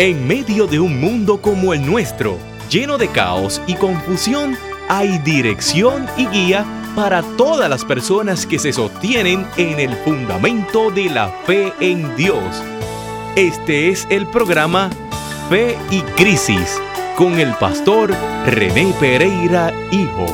En medio de un mundo como el nuestro, lleno de caos y confusión, hay dirección y guía para todas las personas que se sostienen en el fundamento de la fe en Dios. Este es el programa Fe y Crisis con el pastor René Pereira Hijo.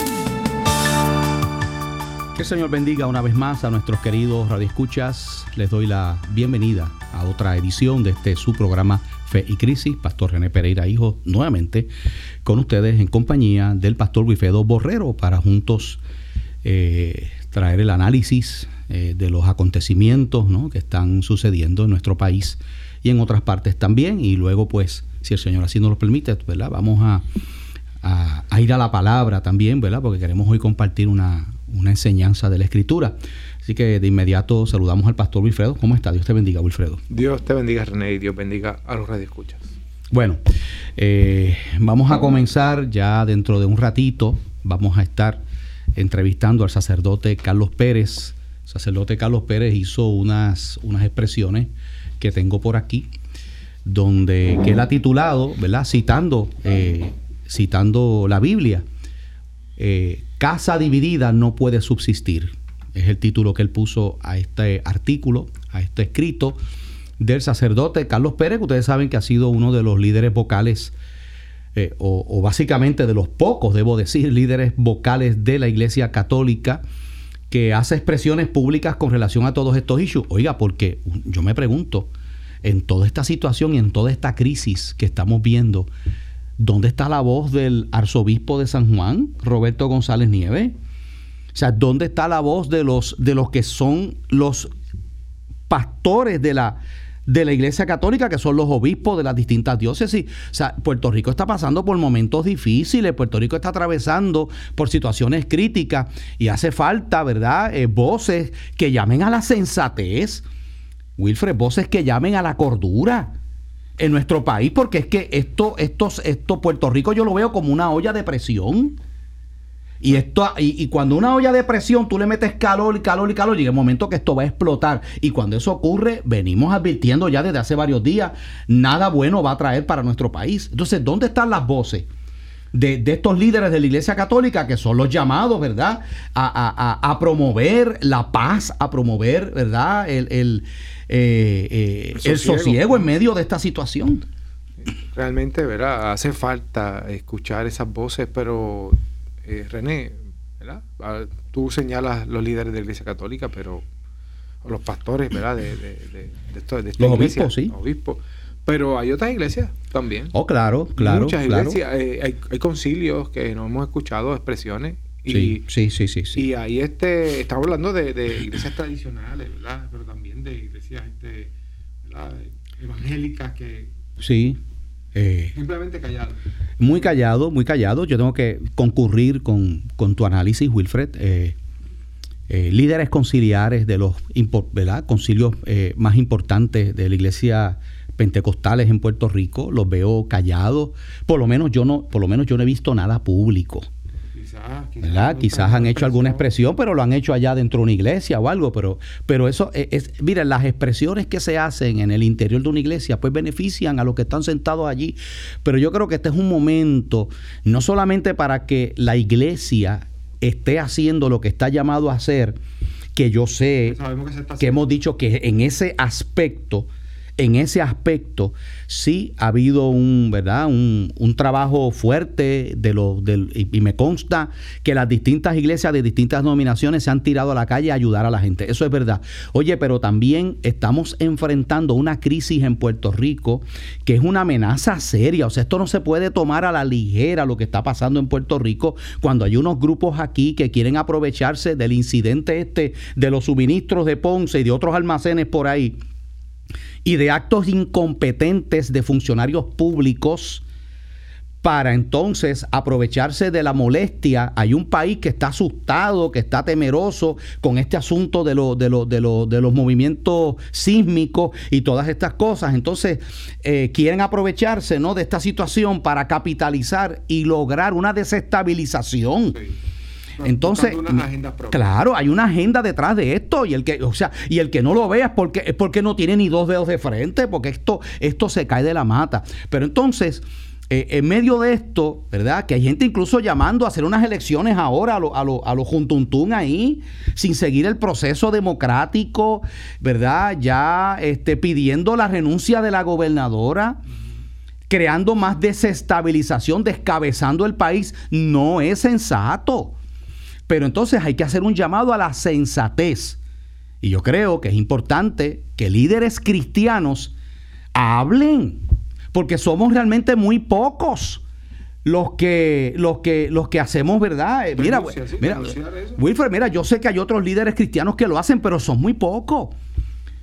Que el Señor bendiga una vez más a nuestros queridos radioescuchas. Les doy la bienvenida a otra edición de este su programa Fe y Crisis, Pastor René Pereira Hijo, nuevamente con ustedes en compañía del Pastor Wifedo Borrero para juntos eh, traer el análisis eh, de los acontecimientos que están sucediendo en nuestro país y en otras partes también. Y luego, pues, si el Señor así nos lo permite, ¿verdad? vamos a, ir a la palabra también, ¿verdad? porque queremos hoy compartir una, una enseñanza de la Escritura. Así que de inmediato saludamos al pastor Wilfredo. ¿Cómo está? Dios te bendiga, Wilfredo. Dios te bendiga, René, y Dios bendiga a los radioescuchas. Bueno, eh, vamos a comenzar ya dentro de un ratito. Vamos a estar entrevistando al sacerdote Carlos Pérez. El sacerdote Carlos Pérez hizo unas, unas expresiones que tengo por aquí, donde que él ha titulado, ¿verdad? Citando, eh, citando la Biblia. Eh, casa dividida no puede subsistir es el título que él puso a este artículo, a este escrito del sacerdote Carlos Pérez, que ustedes saben que ha sido uno de los líderes vocales, eh, o, básicamente de los pocos, debo decir, líderes vocales de la Iglesia Católica, que hace expresiones públicas con relación a todos estos issues. Oiga, porque yo me pregunto, en toda esta situación y en toda esta crisis que estamos viendo, ¿dónde está la voz del arzobispo de San Juan, Roberto González Nieves? Sea, ¿dónde está la voz de los, de los que son los pastores de la, de la Iglesia Católica, que son los obispos de las distintas diócesis. O sea, Puerto Rico está pasando por momentos difíciles, Puerto Rico está atravesando por situaciones críticas y hace falta, ¿verdad?, eh, voces que llamen a la sensatez, Wilfred, voces que llamen a la cordura en nuestro país, porque es que esto, esto, esto, Puerto Rico yo lo veo como una olla de presión. Y, esto, y, cuando una olla de presión tú le metes calor y calor y calor, llega el momento que esto va a explotar. Y cuando eso ocurre, venimos advirtiendo ya desde hace varios días, nada bueno va a traer para nuestro país. Entonces, ¿dónde están las voces? De, estos líderes de la Iglesia Católica, que son los llamados, ¿verdad? A, promover la paz, a promover, ¿verdad? El, el, eh, eh, el, sosiego. en medio de esta situación. Realmente, ¿verdad? Hace falta escuchar esas voces, pero eh, René, ¿verdad? Ah, tú señalas los líderes de la Iglesia Católica, pero los pastores, ¿verdad? De, de, de, de, los obispos, sí. Obispos. Pero hay otras iglesias también. Oh, claro, claro. Muchas iglesias. Eh, hay, hay, concilios que no hemos escuchado expresiones. Y, sí, sí, sí, sí, Y ahí este, estamos hablando de, iglesias tradicionales, ¿verdad? Pero también de iglesias este, evangélicas que... Sí. Eh, Simplemente callado. Muy callado, muy callado. Yo tengo que concurrir con, tu análisis, Wilfred. Eh, eh, líderes conciliares de los ¿verdad? concilios más importantes de la iglesia pentecostales en Puerto Rico, los veo callados. Por lo menos yo no, por lo menos yo no he visto nada público. Quizás, han hecho alguna expresión, pero lo han hecho allá dentro de una iglesia o algo, pero, pero eso es, es, miren, las expresiones que se hacen en el interior de una iglesia, pues benefician a los que están sentados allí. Pero yo creo que este es un momento, no solamente para que la iglesia esté haciendo lo que está llamado a hacer, que yo sé que hemos dicho que en ese aspecto en ese aspecto sí ha habido un, ¿verdad? un, trabajo fuerte de los y, me consta que las distintas iglesias de distintas denominaciones se han tirado a la calle a ayudar a la gente. Eso es verdad. Oye, pero también estamos enfrentando una crisis en Puerto Rico que es una amenaza seria. O sea, esto no se puede tomar a la ligera lo que está pasando en Puerto Rico cuando hay unos grupos aquí que quieren aprovecharse del incidente este de los suministros de Ponce y de otros almacenes por ahí y de actos incompetentes de funcionarios públicos para entonces aprovecharse de la molestia. Hay un país que está asustado, que está temeroso con este asunto de, de, de, los movimientos sísmicos y todas estas cosas. Entonces, eh, quieren aprovecharse ¿no? de esta situación para capitalizar y lograr una desestabilización. Entonces, claro, hay una agenda detrás de esto y el que, o sea, y el que no lo vea es porque es porque no tiene ni dos dedos de frente, porque esto esto se cae de la mata. Pero entonces eh, en medio de esto, ¿verdad? Que hay gente incluso llamando a hacer unas elecciones ahora a los a lo, a lo juntuntún ahí, sin seguir el proceso democrático, ¿verdad? Ya este, pidiendo la renuncia de la gobernadora, creando más desestabilización, descabezando el país, no es sensato. Pero entonces hay que hacer un llamado a la sensatez. Y yo creo que es importante que líderes cristianos hablen porque somos realmente muy pocos los que los que los que hacemos verdad eh, mira mira Wilfred mira yo sé que hay otros líderes cristianos que lo hacen pero son muy pocos.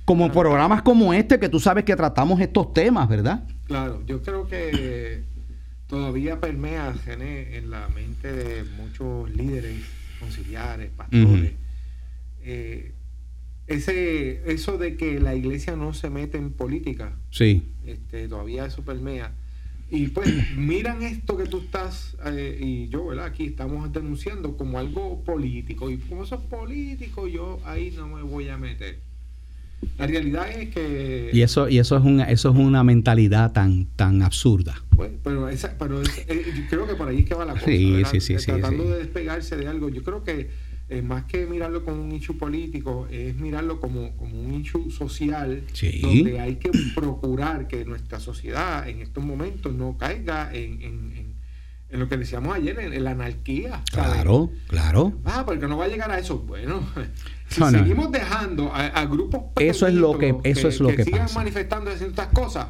Como programas como este que tú sabes que tratamos estos temas verdad claro yo creo que todavía permea en la mente de muchos líderes conciliares pastores. Eh, ese eso de que la iglesia no se mete en política sí. este, todavía eso permea. Y pues miran esto que tú estás eh, y yo verdad aquí estamos denunciando como algo político. Y como eso es político yo ahí no me voy a meter la realidad es que y eso y eso es una eso es una mentalidad tan tan absurda pues, pero esa, pero eh, yo creo que por ahí es que va la cosa sí, sí, sí, tratando de despegarse de algo yo creo que eh, más que mirarlo como un hecho político, es mirarlo como, un hecho social, donde hay que procurar que nuestra sociedad en estos momentos no caiga en, lo que decíamos ayer, en, la anarquía. Claro, claro. Ah, porque no va a llegar a eso. Bueno, si seguimos dejando a, grupos eso es lo que eso es lo que, sigan manifestando estas cosas.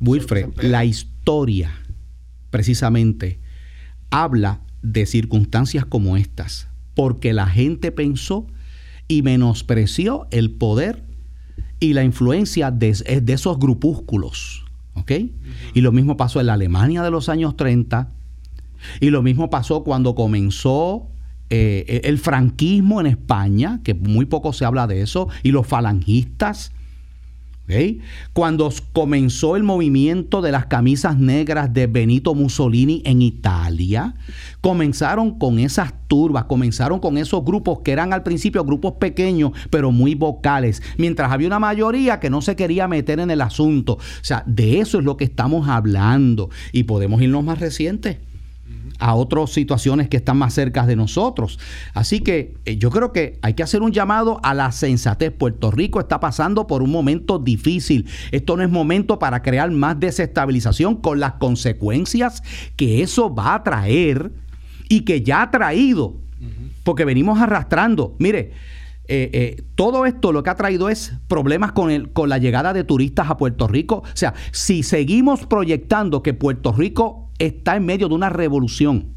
Wilfred, la historia precisamente habla de circunstancias como estas porque la gente pensó y menospreció el poder y la influencia de, esos grupúsculos. ¿Ok? Y lo mismo pasó en la Alemania de los años 30. Y lo mismo pasó cuando comenzó eh, el franquismo en España, que muy poco se habla de eso, y los falangistas cuando comenzó el movimiento de las camisas negras de Benito Mussolini en Italia, comenzaron con esas turbas, comenzaron con esos grupos que eran al principio grupos pequeños, pero muy vocales, mientras había una mayoría que no se quería meter en el asunto. O sea, de eso es lo que estamos hablando. Y podemos irnos más recientes a otras situaciones que están más cerca de nosotros. Así que eh, yo creo que hay que hacer un llamado a la sensatez. Puerto Rico está pasando por un momento difícil. Esto no es momento para crear más desestabilización con las consecuencias que eso va a traer y que ya ha traído. Porque venimos arrastrando. Mire, eh, eh, todo esto lo que ha traído es problemas con, el, con la llegada de turistas a Puerto Rico. O sea, si seguimos proyectando que Puerto Rico está en medio de una revolución.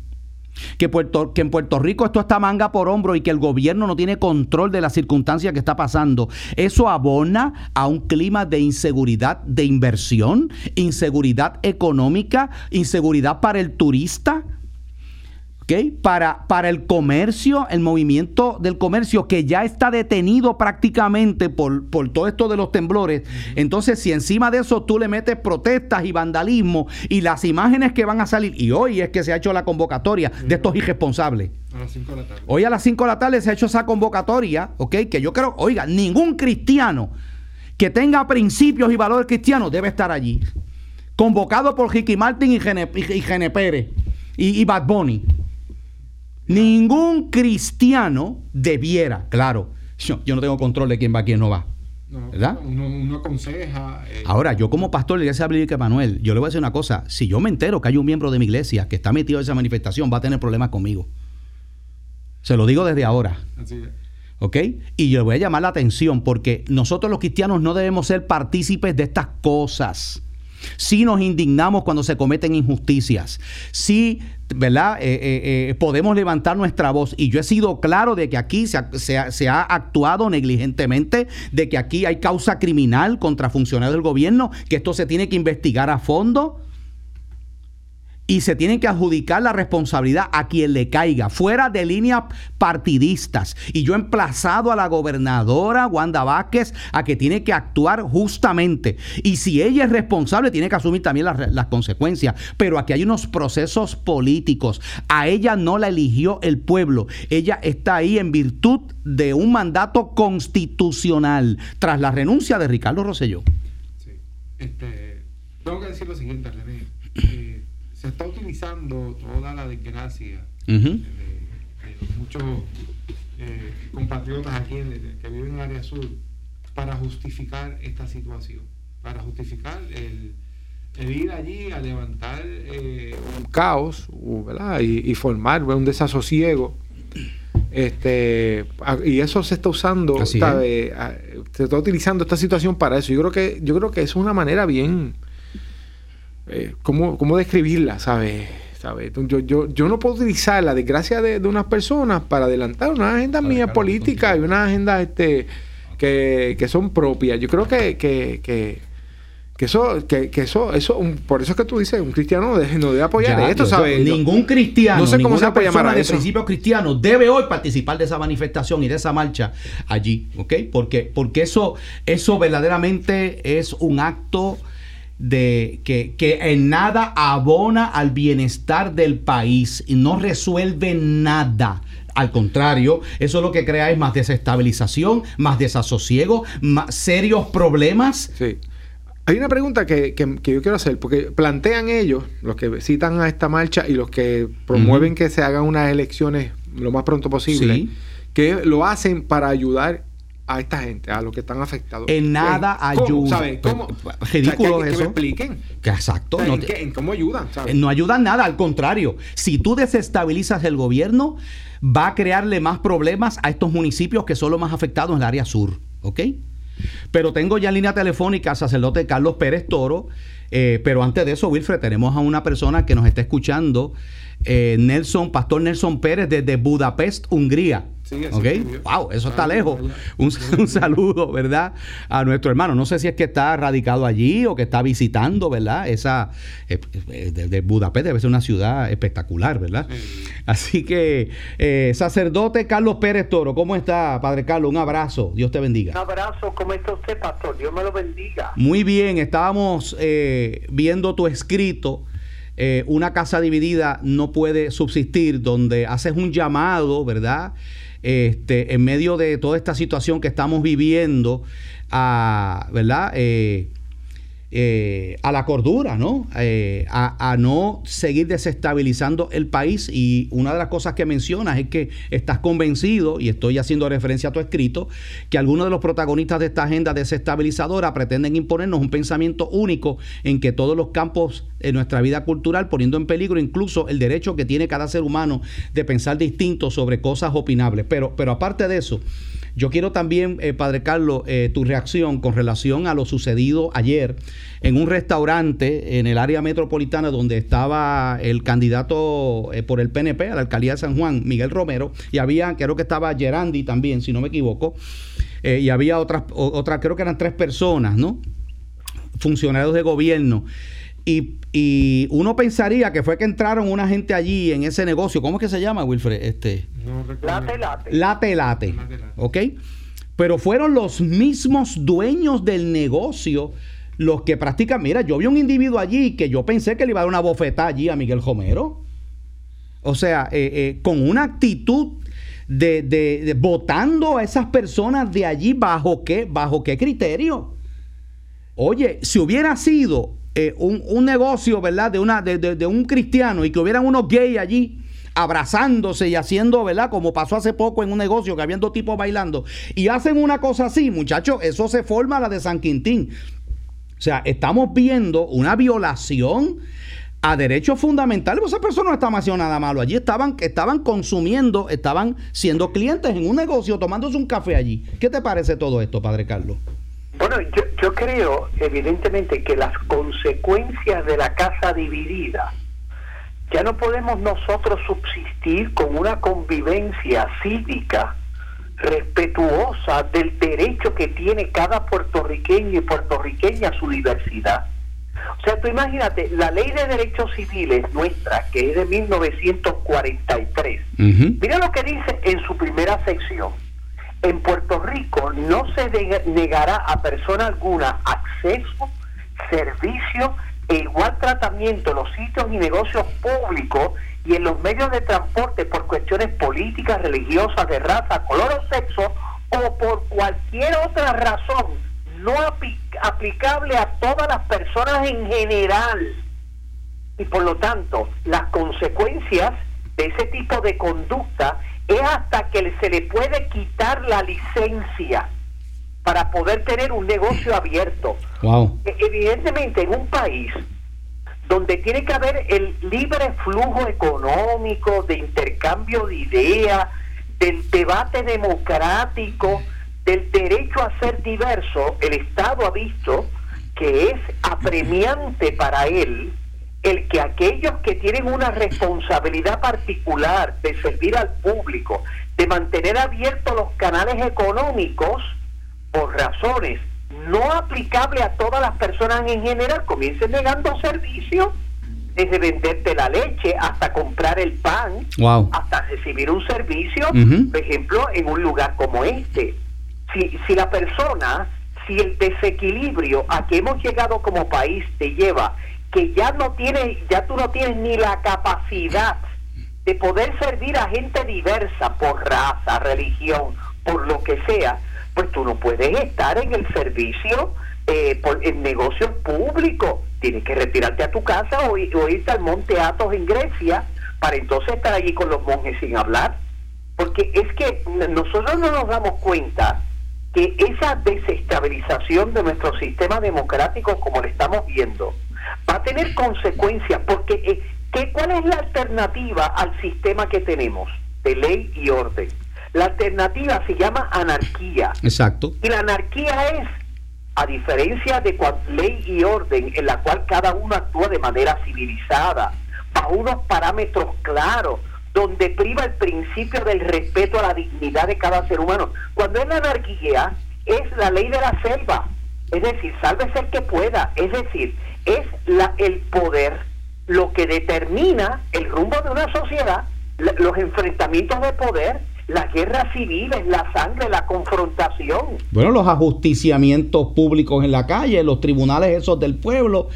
Que, en Puerto Rico esto está manga por hombro y que el gobierno no tiene control de la circunstancia que está pasando. Eso abona a un clima de inseguridad de inversión, inseguridad económica, inseguridad para el turista. Para, para el comercio, el movimiento del comercio que ya está detenido prácticamente por, por todo esto de los temblores. Entonces, si encima de eso tú le metes protestas y vandalismo y las imágenes que van a salir, y hoy es que se ha hecho la convocatoria de estos irresponsables. A las 5 de la tarde. Hoy a las 5 de la tarde se ha hecho esa convocatoria, ¿ok? Que yo creo, oiga, ningún cristiano que tenga principios y valores cristianos debe estar allí. Convocado por Ricky Martin y Gene, y, Pérez y, y Bad Bunny. Ningún cristiano debiera, claro, yo, no tengo control de quién va, quién no va. ¿verdad? Uno, aconseja. Eh, Ahora, yo como pastor de la iglesia bíblica Manuel, yo le voy a decir una cosa. Si yo me entero que hay un miembro de mi iglesia que está metido en esa manifestación, va a tener problemas conmigo. Se lo digo desde ahora. Así es. ¿Ok? Y yo le voy a llamar la atención porque nosotros los cristianos no debemos ser partícipes de estas cosas. Si nos indignamos cuando se cometen injusticias. Si, ¿verdad? Eh, eh, eh, podemos levantar nuestra voz. Y yo he sido claro de que aquí se ha, actuado negligentemente, de que aquí hay causa criminal contra funcionarios del gobierno, que esto se tiene que investigar a fondo y se tiene que adjudicar la responsabilidad a quien le caiga, fuera de líneas partidistas. Y yo he emplazado a la gobernadora Wanda Vázquez a que tiene que actuar justamente. Y si ella es responsable, tiene que asumir también las, las consecuencias. Pero aquí hay unos procesos políticos. A ella no la eligió el pueblo. Ella está ahí en virtud de un mandato constitucional tras la renuncia de Ricardo Rosselló. Sí. Este, tengo que decir lo siguiente, René. Eh, se está utilizando toda la desgracia de, de muchos eh, compatriotas aquí en, que viven en el área sur para justificar esta situación, para justificar el, el ir allí a levantar eh, un caos. Y, y formar un desasosiego. Este, y eso se está usando, se está utilizando esta situación para eso. Yo creo que, yo creo que es una manera bien, eh, ¿cómo, cómo describirla, ¿sabes? ¿Sabe? Yo, yo, yo no puedo utilizar la desgracia de, de unas personas para adelantar una agenda Para mía política y una agenda este, que, que son propias. Yo creo que, que, que, que eso, que, que eso, eso, un- por eso es que tú dices, un cristiano no debe, no debe apoyar Ya, esto, yo- ¿sabes? Ningún cristiano, no sé cómo se puede llamar a de eso. principio cristiano debe hoy participar de esa manifestación y de esa marcha allí, ¿ok? Porque, porque eso, eso verdaderamente es un acto de que, que en nada abona al bienestar del país y no resuelve nada. Al contrario, eso lo que crea es más desestabilización, más desasosiego, más serios problemas. Sí. Hay una pregunta que, que- que yo quiero hacer, porque plantean ellos, los que citan a esta marcha y los que promueven que se hagan unas elecciones lo más pronto posible, Sí. que lo hacen para ayudar a esta gente, a los que están afectados. En nada ¿Cómo? ayuda. ¿Sabes? ¿Cómo? Pues, O sea, ridículo que- que, eso. me expliquen. Que exacto. O sea, no ¿en, te- qué- en cómo ayudan? ¿sabes? no ayuda nada, al contrario. Si tú desestabilizas el gobierno, va a crearle más problemas a estos municipios que son los más afectados en el área sur. ¿Ok? Pero tengo ya en línea telefónica al sacerdote Carlos Pérez Toro. eh, pero antes de eso, Wilfred, tenemos a una persona que nos está escuchando, eh, Nelson, Pastor Nelson Pérez, desde Budapest, Hungría. Sí, así ¿Ok? escribió. Wow, eso está lejos. Un, un saludo, ¿verdad? A nuestro hermano. No sé si es que está radicado allí o que está visitando, ¿verdad? Esa eh, eh, de, de Budapest debe ser una ciudad espectacular, ¿verdad? Sí. Así que, eh, sacerdote Carlos Pérez Toro, ¿cómo está, Padre Carlos? Un abrazo. Dios te Un bendiga. abrazo, ¿cómo está usted, pastor? Dios me lo bendiga. Muy bien, estábamos eh, viendo tu escrito. eh, una casa dividida no puede subsistir, donde haces un llamado, ¿verdad? Este, en medio de toda esta situación que estamos viviendo, ¿verdad? Eh, eh, a la cordura, ¿no? Eh, a, a no seguir desestabilizando el país. Y una de las cosas que mencionas es que estás convencido, y estoy haciendo referencia a tu escrito, que algunos de los protagonistas de esta agenda desestabilizadora pretenden imponernos un pensamiento único en que todos los campos de nuestra vida cultural, poniendo en peligro incluso el derecho que tiene cada ser humano de pensar distinto sobre cosas opinables. Pero, pero aparte de eso, yo quiero también, eh, Padre Carlos, eh, tu reacción con relación a lo sucedido ayer en un restaurante en el área metropolitana donde estaba el candidato eh, por el PNP a la alcaldía de San Juan, Miguel Romero, y había, creo que estaba Gerandi también, si no me equivoco, y había otras, otras, creo que eran tres personas, ¿no? Funcionarios de gobierno. Y, y uno pensaría que fue que entraron una gente allí en ese negocio. ¿Cómo es que se llama, Wilfred? Este, No recuerdo. Late, late. Late Late. Late Late. ¿Ok? Pero fueron los mismos dueños del negocio los que practican. Mira, yo vi un individuo allí que yo pensé que le iba a dar una bofetada allí a Miguel Romero. O sea, eh, eh, con una actitud de, de- de votando a esas personas de allí bajo qué, bajo qué criterio. Oye, si hubiera sido eh, un, un negocio, ¿verdad? De, una, de, de- de un cristiano y que hubieran unos gays allí abrazándose y haciendo, ¿verdad? Como pasó hace poco en un negocio que habían dos tipos bailando y hacen una cosa así, muchachos, eso se forma la de San Quintín. O sea, estamos viendo una violación a derechos fundamentales. Pues esa persona no estaba haciendo nada malo. Allí estaban, estaban consumiendo, estaban siendo clientes en un negocio, tomándose un café allí. ¿Qué te parece todo esto, Padre Carlos? Bueno, yo, yo creo evidentemente que las consecuencias de la casa dividida, ya no podemos nosotros subsistir con una convivencia cívica respetuosa del derecho que tiene cada puertorriqueño y puertorriqueña a su diversidad. O sea, tú imagínate, la ley de derechos civiles nuestra, que es de 1943, mira lo que dice en su primera sección. En Puerto Rico no se negará a persona alguna acceso, servicio e igual tratamiento en los sitios y negocios públicos y en los medios de transporte por cuestiones políticas, religiosas, de raza, color o sexo o por cualquier otra razón no aplicable a todas las personas en general. Y por lo tanto, las consecuencias de ese tipo de conducta es hasta que se le puede quitar la licencia para poder tener un negocio abierto. E, evidentemente, en un país donde tiene que haber el libre flujo económico, de intercambio de ideas, del debate democrático, del derecho a ser diverso, el Estado ha visto que es apremiante para él el que aquellos que tienen una responsabilidad particular de servir al público, de mantener abiertos los canales económicos, por razones no aplicables a todas las personas en general, comiencen negando servicios, desde venderte la leche hasta comprar el pan, hasta recibir un servicio, por ejemplo, en un lugar como este. Si, si la persona, si el desequilibrio a que hemos llegado como país te lleva que ya no tienes, ya tú no tienes ni la capacidad de poder servir a gente diversa por raza, religión, por lo que sea, pues tú no puedes estar en el servicio, eh, por, en negocios públicos. Tienes que retirarte a tu casa o, o irte al Monte Athos en Grecia para entonces estar allí con los monjes sin hablar. Porque es que nosotros no nos damos cuenta que esa desestabilización de nuestro sistema democrático, como lo estamos viendo, va a tener consecuencias, porque eh, ¿qué, ¿cuál es la alternativa al sistema que tenemos de ley y orden? La alternativa se llama anarquía. Exacto. Y la anarquía es, a diferencia de ley y orden, en la cual cada uno actúa de manera civilizada, bajo unos parámetros claros, donde priva el principio del respeto a la dignidad de cada ser humano. Cuando es la anarquía, es la ley de la selva, es decir, sálvese el que pueda, es decir, es la, el poder lo que determina el rumbo de una sociedad, los enfrentamientos de poder, la guerra civil, la sangre, la confrontación. Bueno, los ajusticiamientos públicos en la calle, los tribunales esos del pueblo.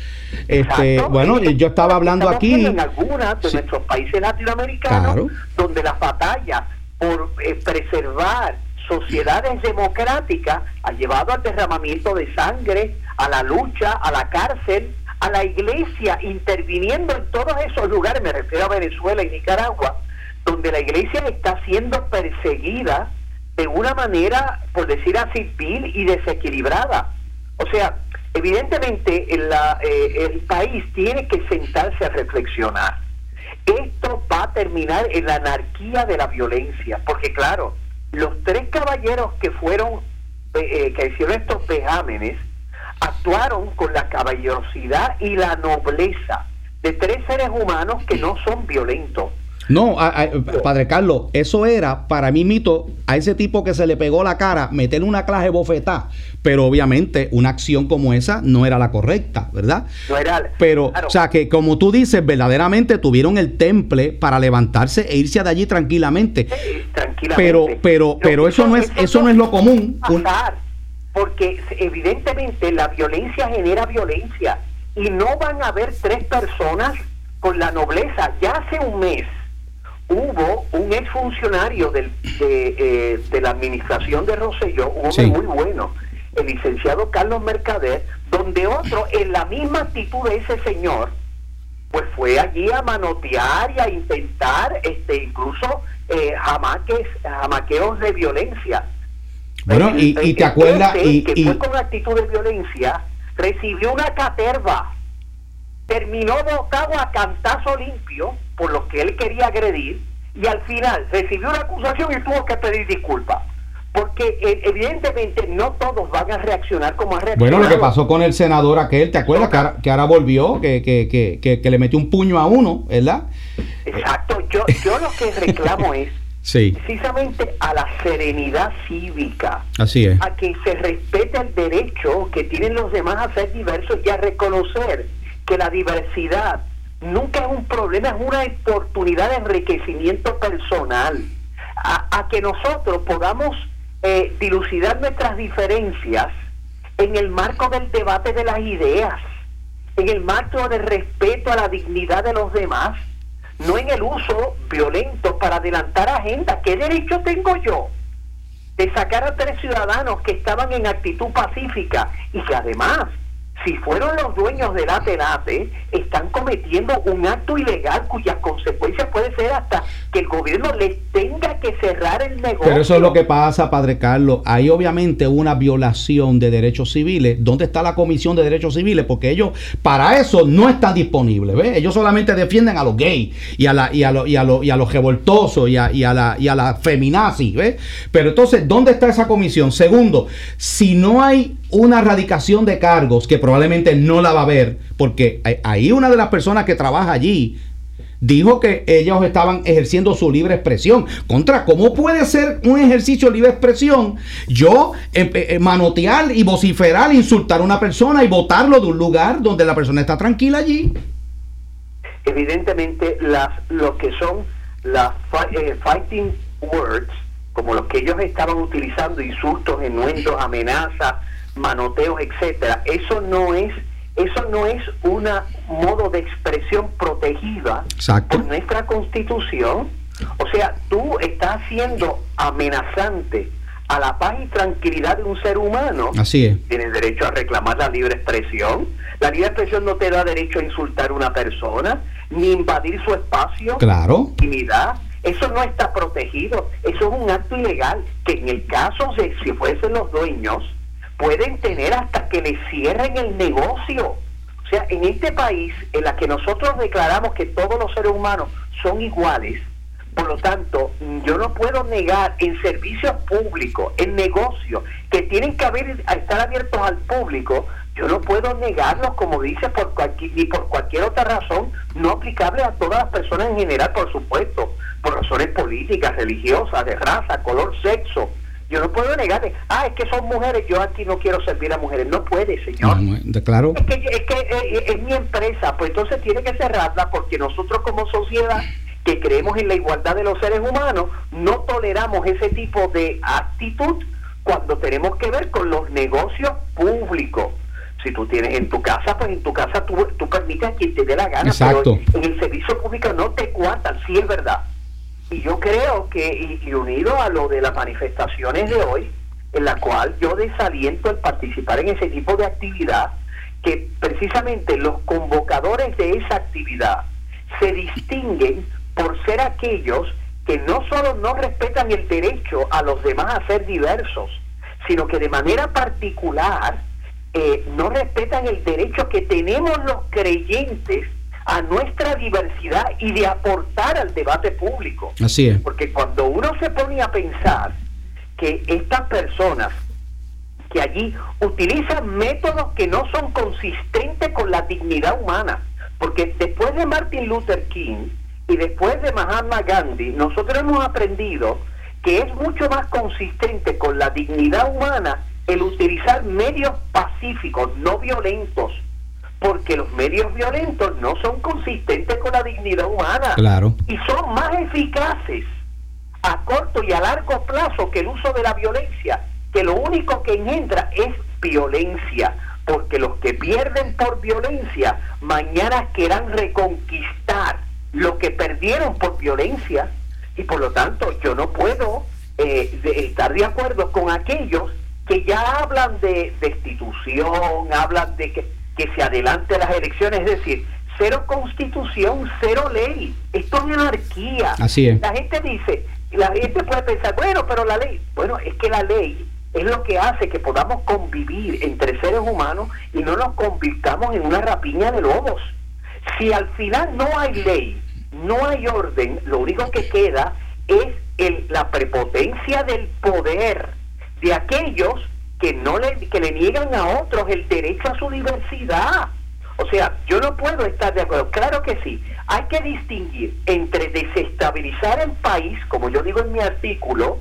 Este, bueno, yo estaba hablando aquí. En algunas de nuestros países latinoamericanos, donde las batallas por eh, preservar sociedades democráticas ha llevado al derramamiento de sangre, a la lucha, a la cárcel, a la iglesia interviniendo en todos esos lugares, me refiero a Venezuela y Nicaragua, donde la iglesia está siendo perseguida de una manera, por decir así, vil y desequilibrada. O sea, evidentemente eh, el país tiene que sentarse a reflexionar. Esto va a terminar en la anarquía de la violencia, porque claro, los tres caballeros que fueron, eh, eh, que hicieron estos vejámenes, actuaron con la caballerosidad y la nobleza de tres seres humanos que no son violentos, no, Padre Carlos, eso era para mí mito a ese tipo que se le pegó la cara, meterle una clase bofetá. Pero obviamente una acción como esa no era la correcta, ¿verdad? No era. Pero, o sea, que como tú dices, verdaderamente tuvieron el temple para levantarse e irse de allí tranquilamente. tranquilamente. Pero, pero, pero eso no es, eso no es lo común. porque evidentemente la violencia genera violencia y no van a haber tres personas con la nobleza. Ya hace un mes hubo un exfuncionario del, de, eh, de la administración de Rosselló, un hombre muy bueno, el licenciado Carlos Mercader, donde otro, en la misma actitud de ese señor, pues fue allí a manotear y a intentar este incluso eh, jamaqueos de violencia. Bueno, y, y te acuerdas... Y, que fue con actitud de violencia, recibió una caterva, terminó botado a cantazo limpio, por los que él quería agredir y al final recibió una acusación y tuvo que pedir disculpas. Porque eh, evidentemente no todos van a reaccionar como ha reaccionado. Bueno, lo que pasó con el senador aquel, ¿te acuerdas? Que ahora, volvió, que, que, que, que, le metió un puño a uno, ¿verdad? Exacto. Yo, yo lo que reclamo es precisamente a la serenidad cívica. Así es. A que se respete el derecho que tienen los demás a ser diversos y a reconocer que la diversidad nunca es un problema, es una oportunidad de enriquecimiento personal, a, que nosotros podamos eh, dilucidar nuestras diferencias en el marco del debate de las ideas, en el marco del respeto a la dignidad de los demás, no en el uso violento para adelantar agendas. ¿Qué derecho tengo yo de sacar a tres ciudadanos que estaban en actitud pacífica y que además si fueron los dueños del ATELATE, están cometiendo un acto ilegal cuyas consecuencias puede ser hasta que el gobierno les tenga que cerrar el negocio. Pero eso es lo que pasa, Padre Carlos. Hay obviamente una violación de derechos civiles. ¿Dónde está la Comisión de Derechos Civiles? Porque ellos para eso no están disponibles. ¿ves? Ellos solamente defienden a los gays y a, la, y a, y a, y a los revoltosos y a, y a la, y a la feminazi. ¿ves? Pero entonces, ¿dónde está esa comisión? Segundo, si no hay una erradicación de cargos que probablemente no la va a ver, porque ahí una de las personas que trabaja allí dijo que ellos estaban ejerciendo su libre expresión. Contra, ¿cómo puede ser un ejercicio de libre expresión yo eh, eh, manotear y vociferar, insultar a una persona y votarlo de un lugar donde la persona está tranquila allí? Evidentemente, las, lo que son las eh, fighting words, como los que ellos estaban utilizando, insultos, enuendos, amenazas, manoteos, etcétera, eso no es eso no es un modo de expresión protegida por nuestra constitución. O sea, tú estás siendo amenazante a la paz y tranquilidad de un ser humano. Así es. Tienes derecho a reclamar la libre expresión. La libre expresión no te da derecho a insultar a una persona, ni invadir su espacio, claro. intimidad. Eso no está protegido. Eso es un acto ilegal que en el caso de si fuesen los dueños, pueden tener hasta que le cierren el negocio. O sea, en este país en la que nosotros declaramos que todos los seres humanos son iguales, por lo tanto, yo no puedo negar en servicios públicos, en negocios, que tienen que haber, estar abiertos al público, yo no puedo negarlos, como dice, por cualquier, ni por cualquier otra razón, no aplicable a todas las personas en general, por supuesto, por razones políticas, religiosas, de raza, color, sexo, yo no puedo negarle, ah, es que son mujeres, yo aquí no quiero servir a mujeres. No puede, señor. claro. Es que, es, que eh, es, mi empresa, pues entonces tiene que cerrarla porque nosotros como sociedad que creemos en la igualdad de los seres humanos, no toleramos ese tipo de actitud cuando tenemos que ver con los negocios públicos. Si tú tienes en tu casa, pues en tu casa tú, tú permites a quien te dé la gana, Exacto. pero en el servicio público no te cuentan, sí es verdad. Y yo creo que, y, unido a lo de las manifestaciones de hoy, en la cual yo desaliento el participar en ese tipo de actividad, que precisamente los convocadores de esa actividad se distinguen por ser aquellos que no solo no respetan el derecho a los demás a ser diversos, sino que de manera particular eh, no respetan el derecho que tenemos los creyentes a nuestra diversidad y de aportar al debate público. Así es. Porque cuando uno se pone a pensar que estas personas que allí utilizan métodos que no son consistentes con la dignidad humana, porque después de Martin Luther King y después de Mahatma Gandhi, nosotros hemos aprendido que es mucho más consistente con la dignidad humana el utilizar medios pacíficos, no violentos, porque los medios violentos no son consistentes con la dignidad humana claro. y son más eficaces a corto y a largo plazo que el uso de la violencia, que lo único que engendra es violencia, porque los que pierden por violencia mañana quieran reconquistar lo que perdieron por violencia y por lo tanto yo no puedo eh, estar de acuerdo con aquellos que ya hablan de destitución, hablan de que que se adelante las elecciones, es decir, cero constitución, cero ley. Esto es anarquía. Así es. La gente dice, la gente puede pensar, bueno, pero la ley, bueno, es que la ley es lo que hace que podamos convivir entre seres humanos y no nos convirtamos en una rapiña de lobos. Si al final no hay ley, no hay orden, lo único que queda es el, la prepotencia del poder de aquellos que no le, que le niegan a otros el derecho a su diversidad. O sea, yo no puedo estar de acuerdo. Claro que sí. Hay que distinguir entre desestabilizar el país, como yo digo en mi artículo,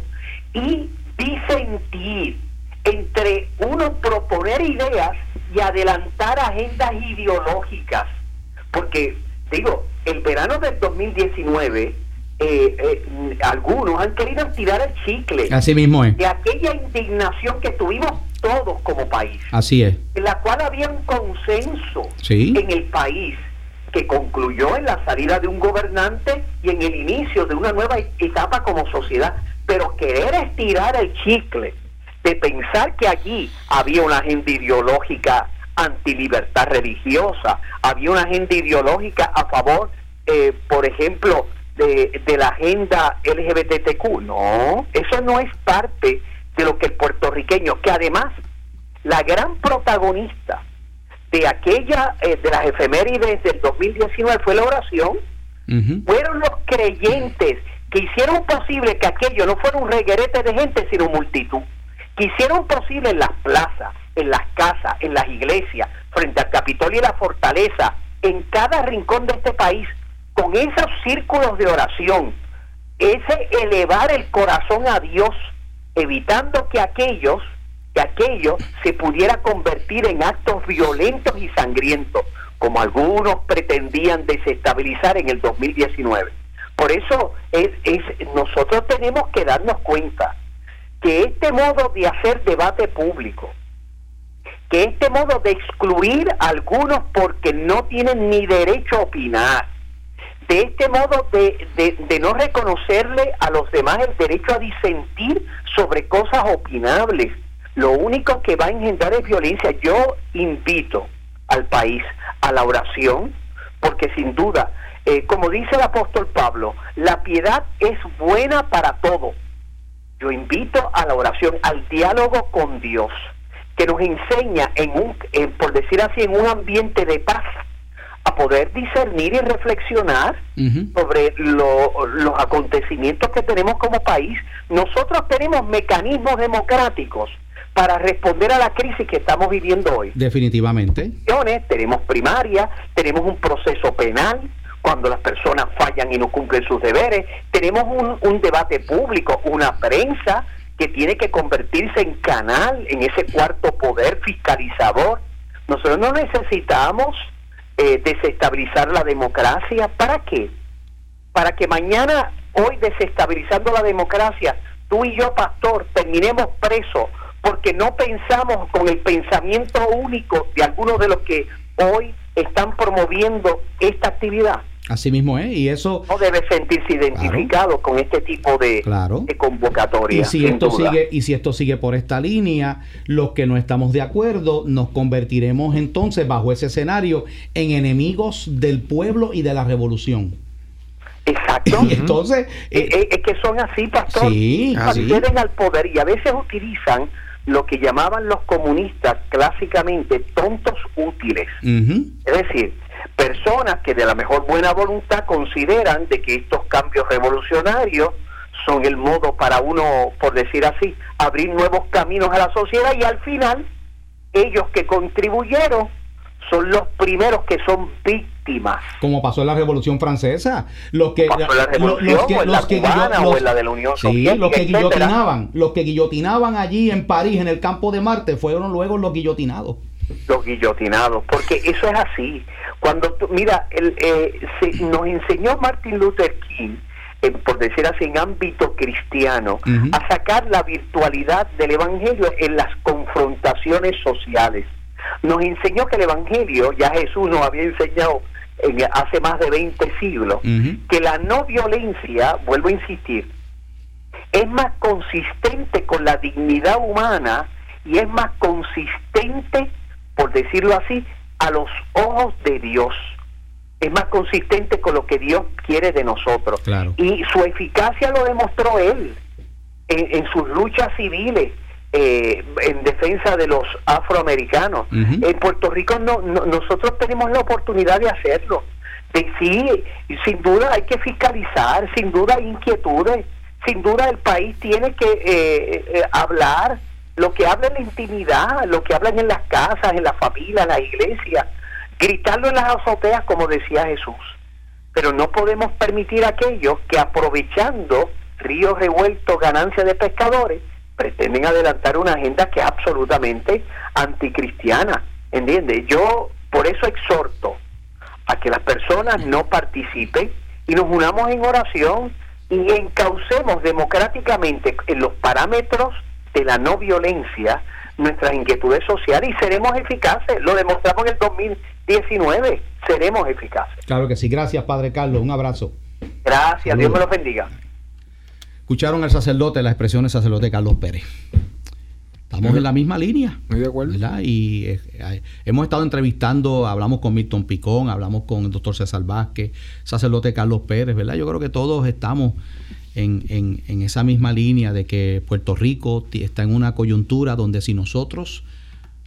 y disentir entre uno proponer ideas y adelantar agendas ideológicas. Porque digo, el verano del 2019 eh, eh, algunos han querido tirar el chicle. Así mismo es. De aquella indignación que tuvimos todos como país. Así es. En la cual había un consenso en el país que concluyó en la salida de un gobernante y en el inicio de una nueva etapa como sociedad. Pero querer estirar el chicle de pensar que allí había una agenda ideológica antilibertad religiosa, había una agenda ideológica a favor, eh, por ejemplo, de, de la agenda LGBTQ. No, eso no es parte de lo que el puertorriqueño, que además la gran protagonista de aquella, eh, de las efemérides del 2019 fue la oración, fueron los creyentes que hicieron posible que aquello no fuera un reguerete de gente, sino multitud, que hicieron posible en las plazas, en las casas, en las iglesias, frente al Capitolio y la fortaleza, en cada rincón de este país, con esos círculos de oración, ese elevar el corazón a Dios, evitando que aquellos, que aquello se pudiera convertir en actos violentos y sangrientos, como algunos pretendían desestabilizar en el 2019. Por eso es, es nosotros tenemos que darnos cuenta que este modo de hacer debate público, que este modo de excluir a algunos porque no tienen ni derecho a opinar, de este modo de, de, no reconocerle a los demás el derecho a disentir sobre cosas opinables. Lo único que va a engendrar es violencia. Yo invito al país a la oración, porque sin duda, eh, como dice el apóstol Pablo, la piedad es buena para todo. Yo invito a la oración, al diálogo con Dios, que nos enseña en un, por decir así, en un ambiente de paz, a poder discernir y reflexionar sobre los acontecimientos que tenemos como país. Nosotros tenemos mecanismos democráticos para responder a la crisis que estamos viviendo hoy. Definitivamente. Tenemos primaria, tenemos un proceso penal cuando las personas fallan y no cumplen sus deberes, tenemos un, un debate público, una prensa que tiene que convertirse en canal, en ese cuarto poder fiscalizador. Nosotros no necesitamos eh, desestabilizar la democracia. ¿Para qué? Para que mañana, hoy desestabilizando la democracia, tú y yo, pastor, terminemos presos porque no pensamos con el pensamiento único de algunos de los que hoy están promoviendo esta actividad. Así mismo es, y eso... No debe sentirse identificado con este tipo de, claro. de convocatoria. Y si, esto sigue, y si esto sigue por esta línea, los que no estamos de acuerdo, nos convertiremos entonces, bajo ese escenario, en enemigos del pueblo y de la revolución. Exacto. Y entonces... Eh, es, que son así, pastor. Sí, Acceden al poder y a veces utilizan lo que llamaban los comunistas clásicamente tontos útiles. Es decir, personas que de la mejor buena voluntad consideran de que estos cambios revolucionarios son el modo para uno, por decir así, abrir nuevos caminos a la sociedad y al final ellos que contribuyeron son los primeros que son víctimas. Como pasó en la Revolución Francesa. Los que, pasó en la Revolución, los que, o en la cubana, o en la de la Unión Soviética, los que guillotinaban, los que guillotinaban allí en París, en el campo de Marte, fueron luego los guillotinados. Los guillotinados, porque eso es así. Cuando tú, mira, el, eh, nos enseñó Martin Luther King, por decir así, en ámbito cristiano, a sacar la virtualidad del Evangelio en las confrontaciones sociales. Nos enseñó que el Evangelio, ya Jesús nos había enseñado en, hace más de 20 siglos, que la no violencia, vuelvo a insistir, es más consistente con la dignidad humana y es más consistente, por decirlo así, a los ojos de Dios. Es más consistente con lo que Dios quiere de nosotros. Y su eficacia lo demostró él en, sus luchas civiles. Eh, en defensa de los afroamericanos. En Puerto Rico no, nosotros tenemos la oportunidad de hacerlo. De, sí, sin duda hay que fiscalizar, sin duda hay inquietudes, sin duda el país tiene que eh, eh, hablar lo que habla en la intimidad, lo que hablan en las casas, en la familia, en la iglesia, gritarlo en las azoteas como decía Jesús. Pero no podemos permitir aquellos que aprovechando ríos revueltos, ganancias de pescadores, pretenden adelantar una agenda que es absolutamente anticristiana. ¿Entiendes? Yo por eso exhorto a que las personas no participen y nos unamos en oración y encaucemos democráticamente en los parámetros de la no violencia nuestras inquietudes sociales y seremos eficaces. Lo demostramos en el 2019, seremos eficaces. Claro que sí. Gracias, Padre Carlos. Un abrazo. Gracias, Dios me los bendiga. Escucharon al sacerdote, las expresiones del sacerdote Carlos Pérez. Estamos en la misma línea. Muy de acuerdo. Y eh, hemos estado entrevistando, hablamos con Milton Picón, hablamos con el doctor César Vázquez, sacerdote Carlos Pérez, ¿verdad? Yo creo que todos estamos en, en, esa misma línea de que Puerto Rico está en una coyuntura donde si nosotros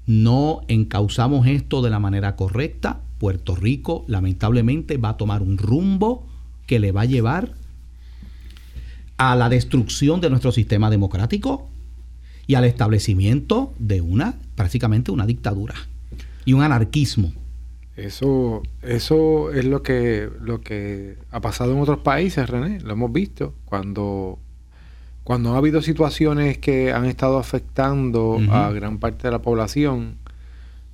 no encauzamos esto de la manera correcta, Puerto Rico lamentablemente va a tomar un rumbo que le va a llevar a la destrucción de nuestro sistema democrático, y al establecimiento de una, prácticamente una dictadura y un anarquismo. Eso, eso es lo que, lo que ha pasado en otros países, René, lo hemos visto. Cuando, cuando ha habido situaciones que han estado afectando a gran parte de la población,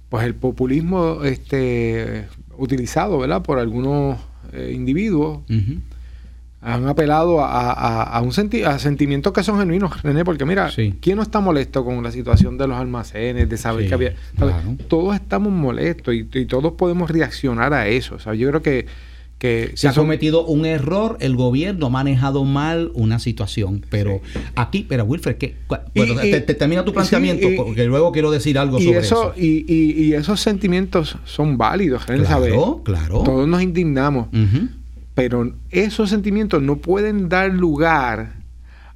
pues el populismo este, utilizado ¿verdad? por algunos eh, individuos han apelado a, un a sentimientos que son genuinos, René, porque mira, ¿quién no está molesto con la situación de los almacenes, de saber que había... Todos estamos molestos y, todos podemos reaccionar a eso. O sea, yo creo que... que se ha cometido un error, el gobierno ha manejado mal una situación, pero aquí, pero Wilfred, ¿qué, te, termina tu planteamiento, porque luego quiero decir algo sobre eso. Y, esos sentimientos son válidos, René, claro, Claro, Todos nos indignamos. Pero esos sentimientos no pueden dar lugar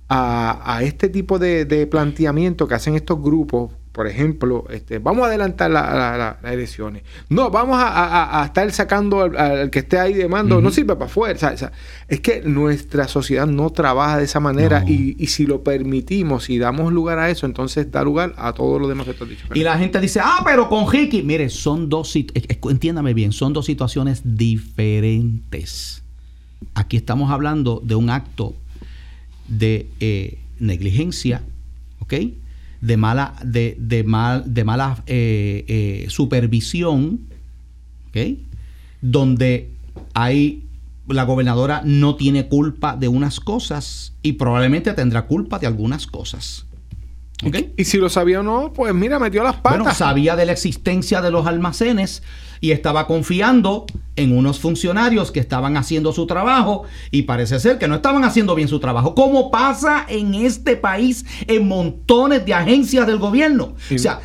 a, a este tipo de, de, planteamiento que hacen estos grupos. Por ejemplo, este, vamos a adelantar las elecciones. No, vamos a, estar sacando al, que esté ahí de mando. No sirve para afuera. es que nuestra sociedad no trabaja de esa manera y, y, si lo permitimos y damos lugar a eso, entonces da lugar a todo lo demás que tú has dicho. Y la gente dice, ah, pero con Hiki. Mire, son dos, entiéndame bien, son dos situaciones diferentes aquí estamos hablando de un acto de eh, negligencia, ¿ok? De mala, de, de mal, de mala eh, eh, supervisión, ¿ok? Donde hay la gobernadora no tiene culpa de unas cosas y probablemente tendrá culpa de algunas cosas. Y si lo sabía o no, pues mira, metió las patas. Bueno, sabía de la existencia de los almacenes y estaba confiando en unos funcionarios que estaban haciendo su trabajo y parece ser que no estaban haciendo bien su trabajo, como pasa en este país en montones de agencias del gobierno. O sea,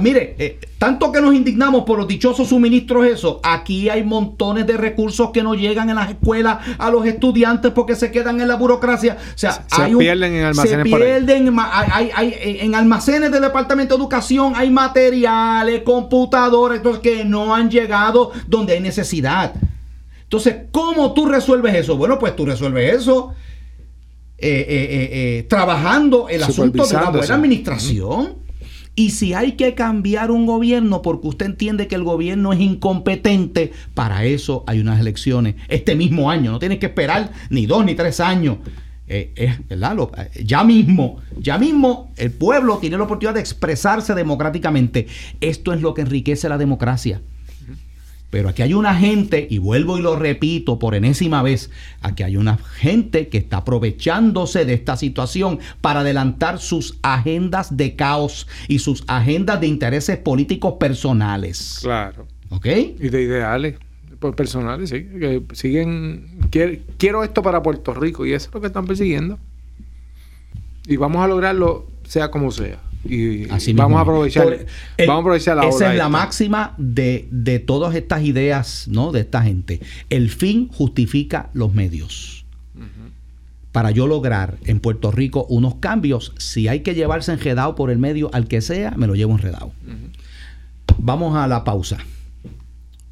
mire, eh, tanto que nos indignamos por los dichosos suministros, eso, aquí hay montones de recursos que no llegan en las escuelas a los estudiantes porque se quedan en la burocracia. O sea, se pierden en almacenes. Se pierden en almacenes del Departamento de Educación, hay materiales, computadores, que no han llegado donde hay necesidad. Entonces, ¿cómo tú resuelves eso? Bueno, pues tú resuelves eso eh, eh, eh, trabajando el asunto de una buena administración. Y si hay que cambiar un gobierno porque usted entiende que el gobierno es incompetente, para eso hay unas elecciones este mismo año. No tienes que esperar ni dos ni tres años. es, ¿verdad? ya mismo, ya mismo el pueblo tiene la oportunidad de expresarse democráticamente. Esto es lo que enriquece la democracia. Pero aquí hay una gente, y vuelvo y lo repito por enésima vez, aquí hay una gente que está aprovechándose de esta situación para adelantar sus agendas de caos y sus agendas de intereses políticos personales. Claro. ¿Ok? Y de ideales pues, personales, sí. Que siguen, quiero esto para Puerto Rico y eso es lo que están persiguiendo. Y vamos a lograrlo sea como sea. Y vamos a aprovechar, vamos a aprovechar la Esa es la máxima de, de, todas estas ideas, ¿no? De esta gente. El fin justifica los medios. Para yo lograr en Puerto Rico unos cambios, si hay que llevarse enredado por el medio al que sea, me lo llevo enredado. Vamos a la pausa.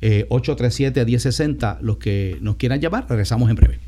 837-1060, eh, los que nos quieran llamar, regresamos en breve.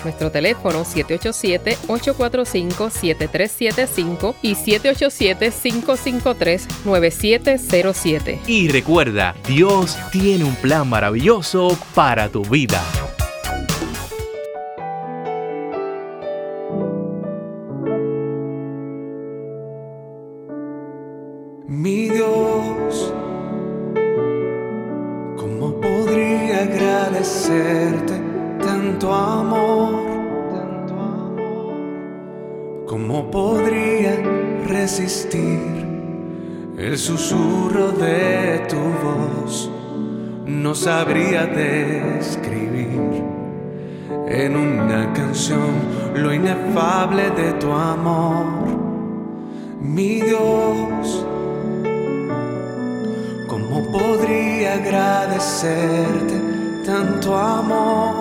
Nuestro teléfono 787-845-7375 y 787-553-9707. Y recuerda, Dios tiene un plan maravilloso para tu vida. Mi Dios, ¿cómo podría agradecerte tanto amor? ¿Cómo podría resistir el susurro de tu voz? No sabría describir en una canción lo inefable de tu amor. Mi Dios, ¿cómo podría agradecerte tanto amor?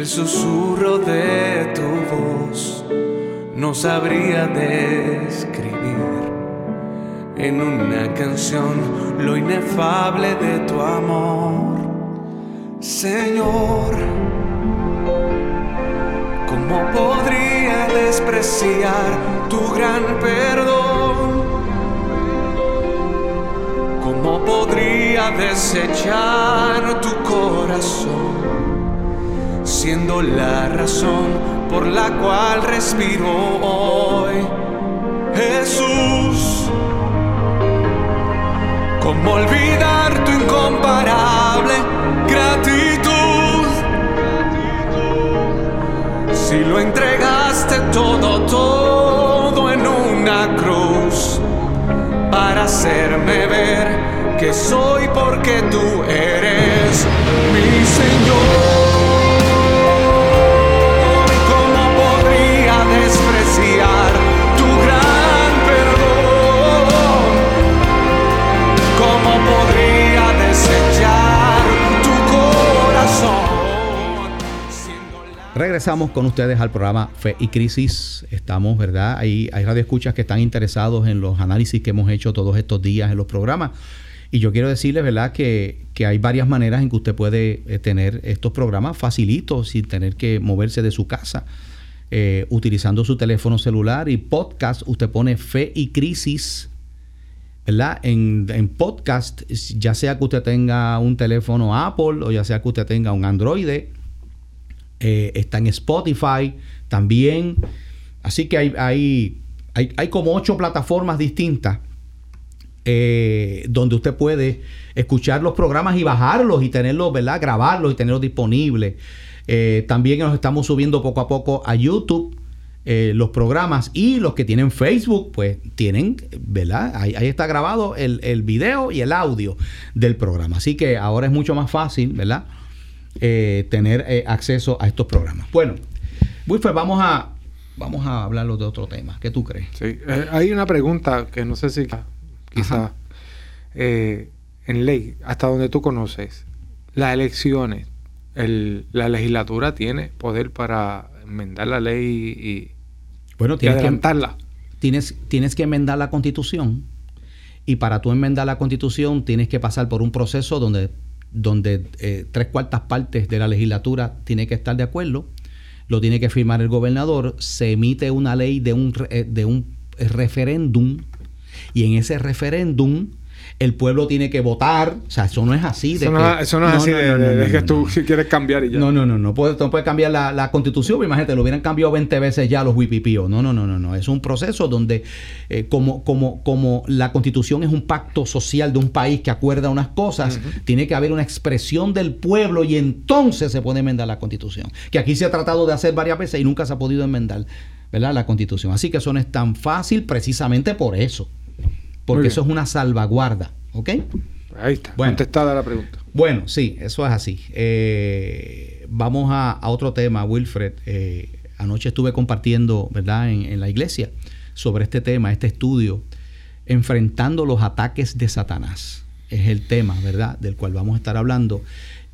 El susurro de tu voz? No sabría describir en una canción lo inefable de tu amor. Señor, ¿cómo podría despreciar tu gran perdón? ¿Cómo podría desechar tu corazón? Siendo la razón por la cual respiro hoy. Jesús, ¿cómo olvidar tu incomparable gratitud? Si lo entregaste todo, todo en una cruz para hacerme ver que soy porque tú eres mi Regresamos con ustedes al programa Fe y Crisis. Estamos, ¿verdad? Hay, hay radioescuchas que están interesados en los análisis que hemos hecho todos estos días en los programas. Y yo quiero decirles, ¿verdad?, que, que hay varias maneras en que usted puede eh, tener estos programas facilitos sin tener que moverse de su casa. Eh, utilizando su teléfono celular y podcast, usted pone Fe y Crisis ¿verdad? En, en podcast, ya sea que usted tenga un teléfono Apple o ya sea que usted tenga un Android, eh, está en Spotify también. Así que hay, hay, hay, como ocho plataformas distintas eh, donde usted puede escuchar los programas y bajarlos y tenerlos, ¿verdad? Grabarlos y tenerlos disponibles. Eh, también nos estamos subiendo poco a poco a YouTube los programas y los que tienen Facebook, pues tienen, ¿verdad? Ahí, ahí está grabado el, el video y el audio del programa. Así que ahora es mucho más fácil, ¿verdad? Eh, tener eh, acceso a estos programas. Bueno, Wilfer, vamos a, vamos a hablarlo de otro tema. ¿Qué tú crees? Sí, eh, hay una pregunta que no sé si quizá eh, en ley, hasta donde tú conoces, las elecciones, el- la legislatura tiene poder para enmendar la ley y, Bueno, y tienes que, adelantarla. tienes, tienes que enmendar la constitución y para tú enmendar la constitución tienes que pasar por un proceso donde, donde eh, tres cuartas partes de la legislatura tiene que estar de acuerdo, lo tiene que firmar el gobernador, se emite una ley de un, eh, de un referéndum y en ese referéndum el pueblo tiene que votar, o sea, eso no es así. de Eso no, que- eso no es así de, no, de- que tú si quieres cambiar y ya. No, no, no, no puede, no puede cambiar la, la constitución. Imagínate, lo hubieran cambiado 20 veces ya los wipipíos. No, no, no, no, no. Es un proceso donde, eh, como, como, como la constitución es un pacto social de un país que acuerda unas cosas, tiene que haber una expresión del pueblo y entonces se puede enmendar la constitución. Que aquí se ha tratado de hacer varias veces y nunca se ha podido enmendar, ¿verdad? La constitución. Así que eso no es tan fácil precisamente por eso. Porque eso es una salvaguarda, ¿ok? Ahí está, Bueno. contestada la pregunta. Bueno, sí, eso es así. Eh, vamos a, a, otro tema, Wilfred. Eh, anoche estuve compartiendo, ¿verdad?, en, en, la iglesia sobre este tema, este estudio, enfrentando los ataques de Satanás. Es el tema, ¿verdad?, del cual vamos a estar hablando.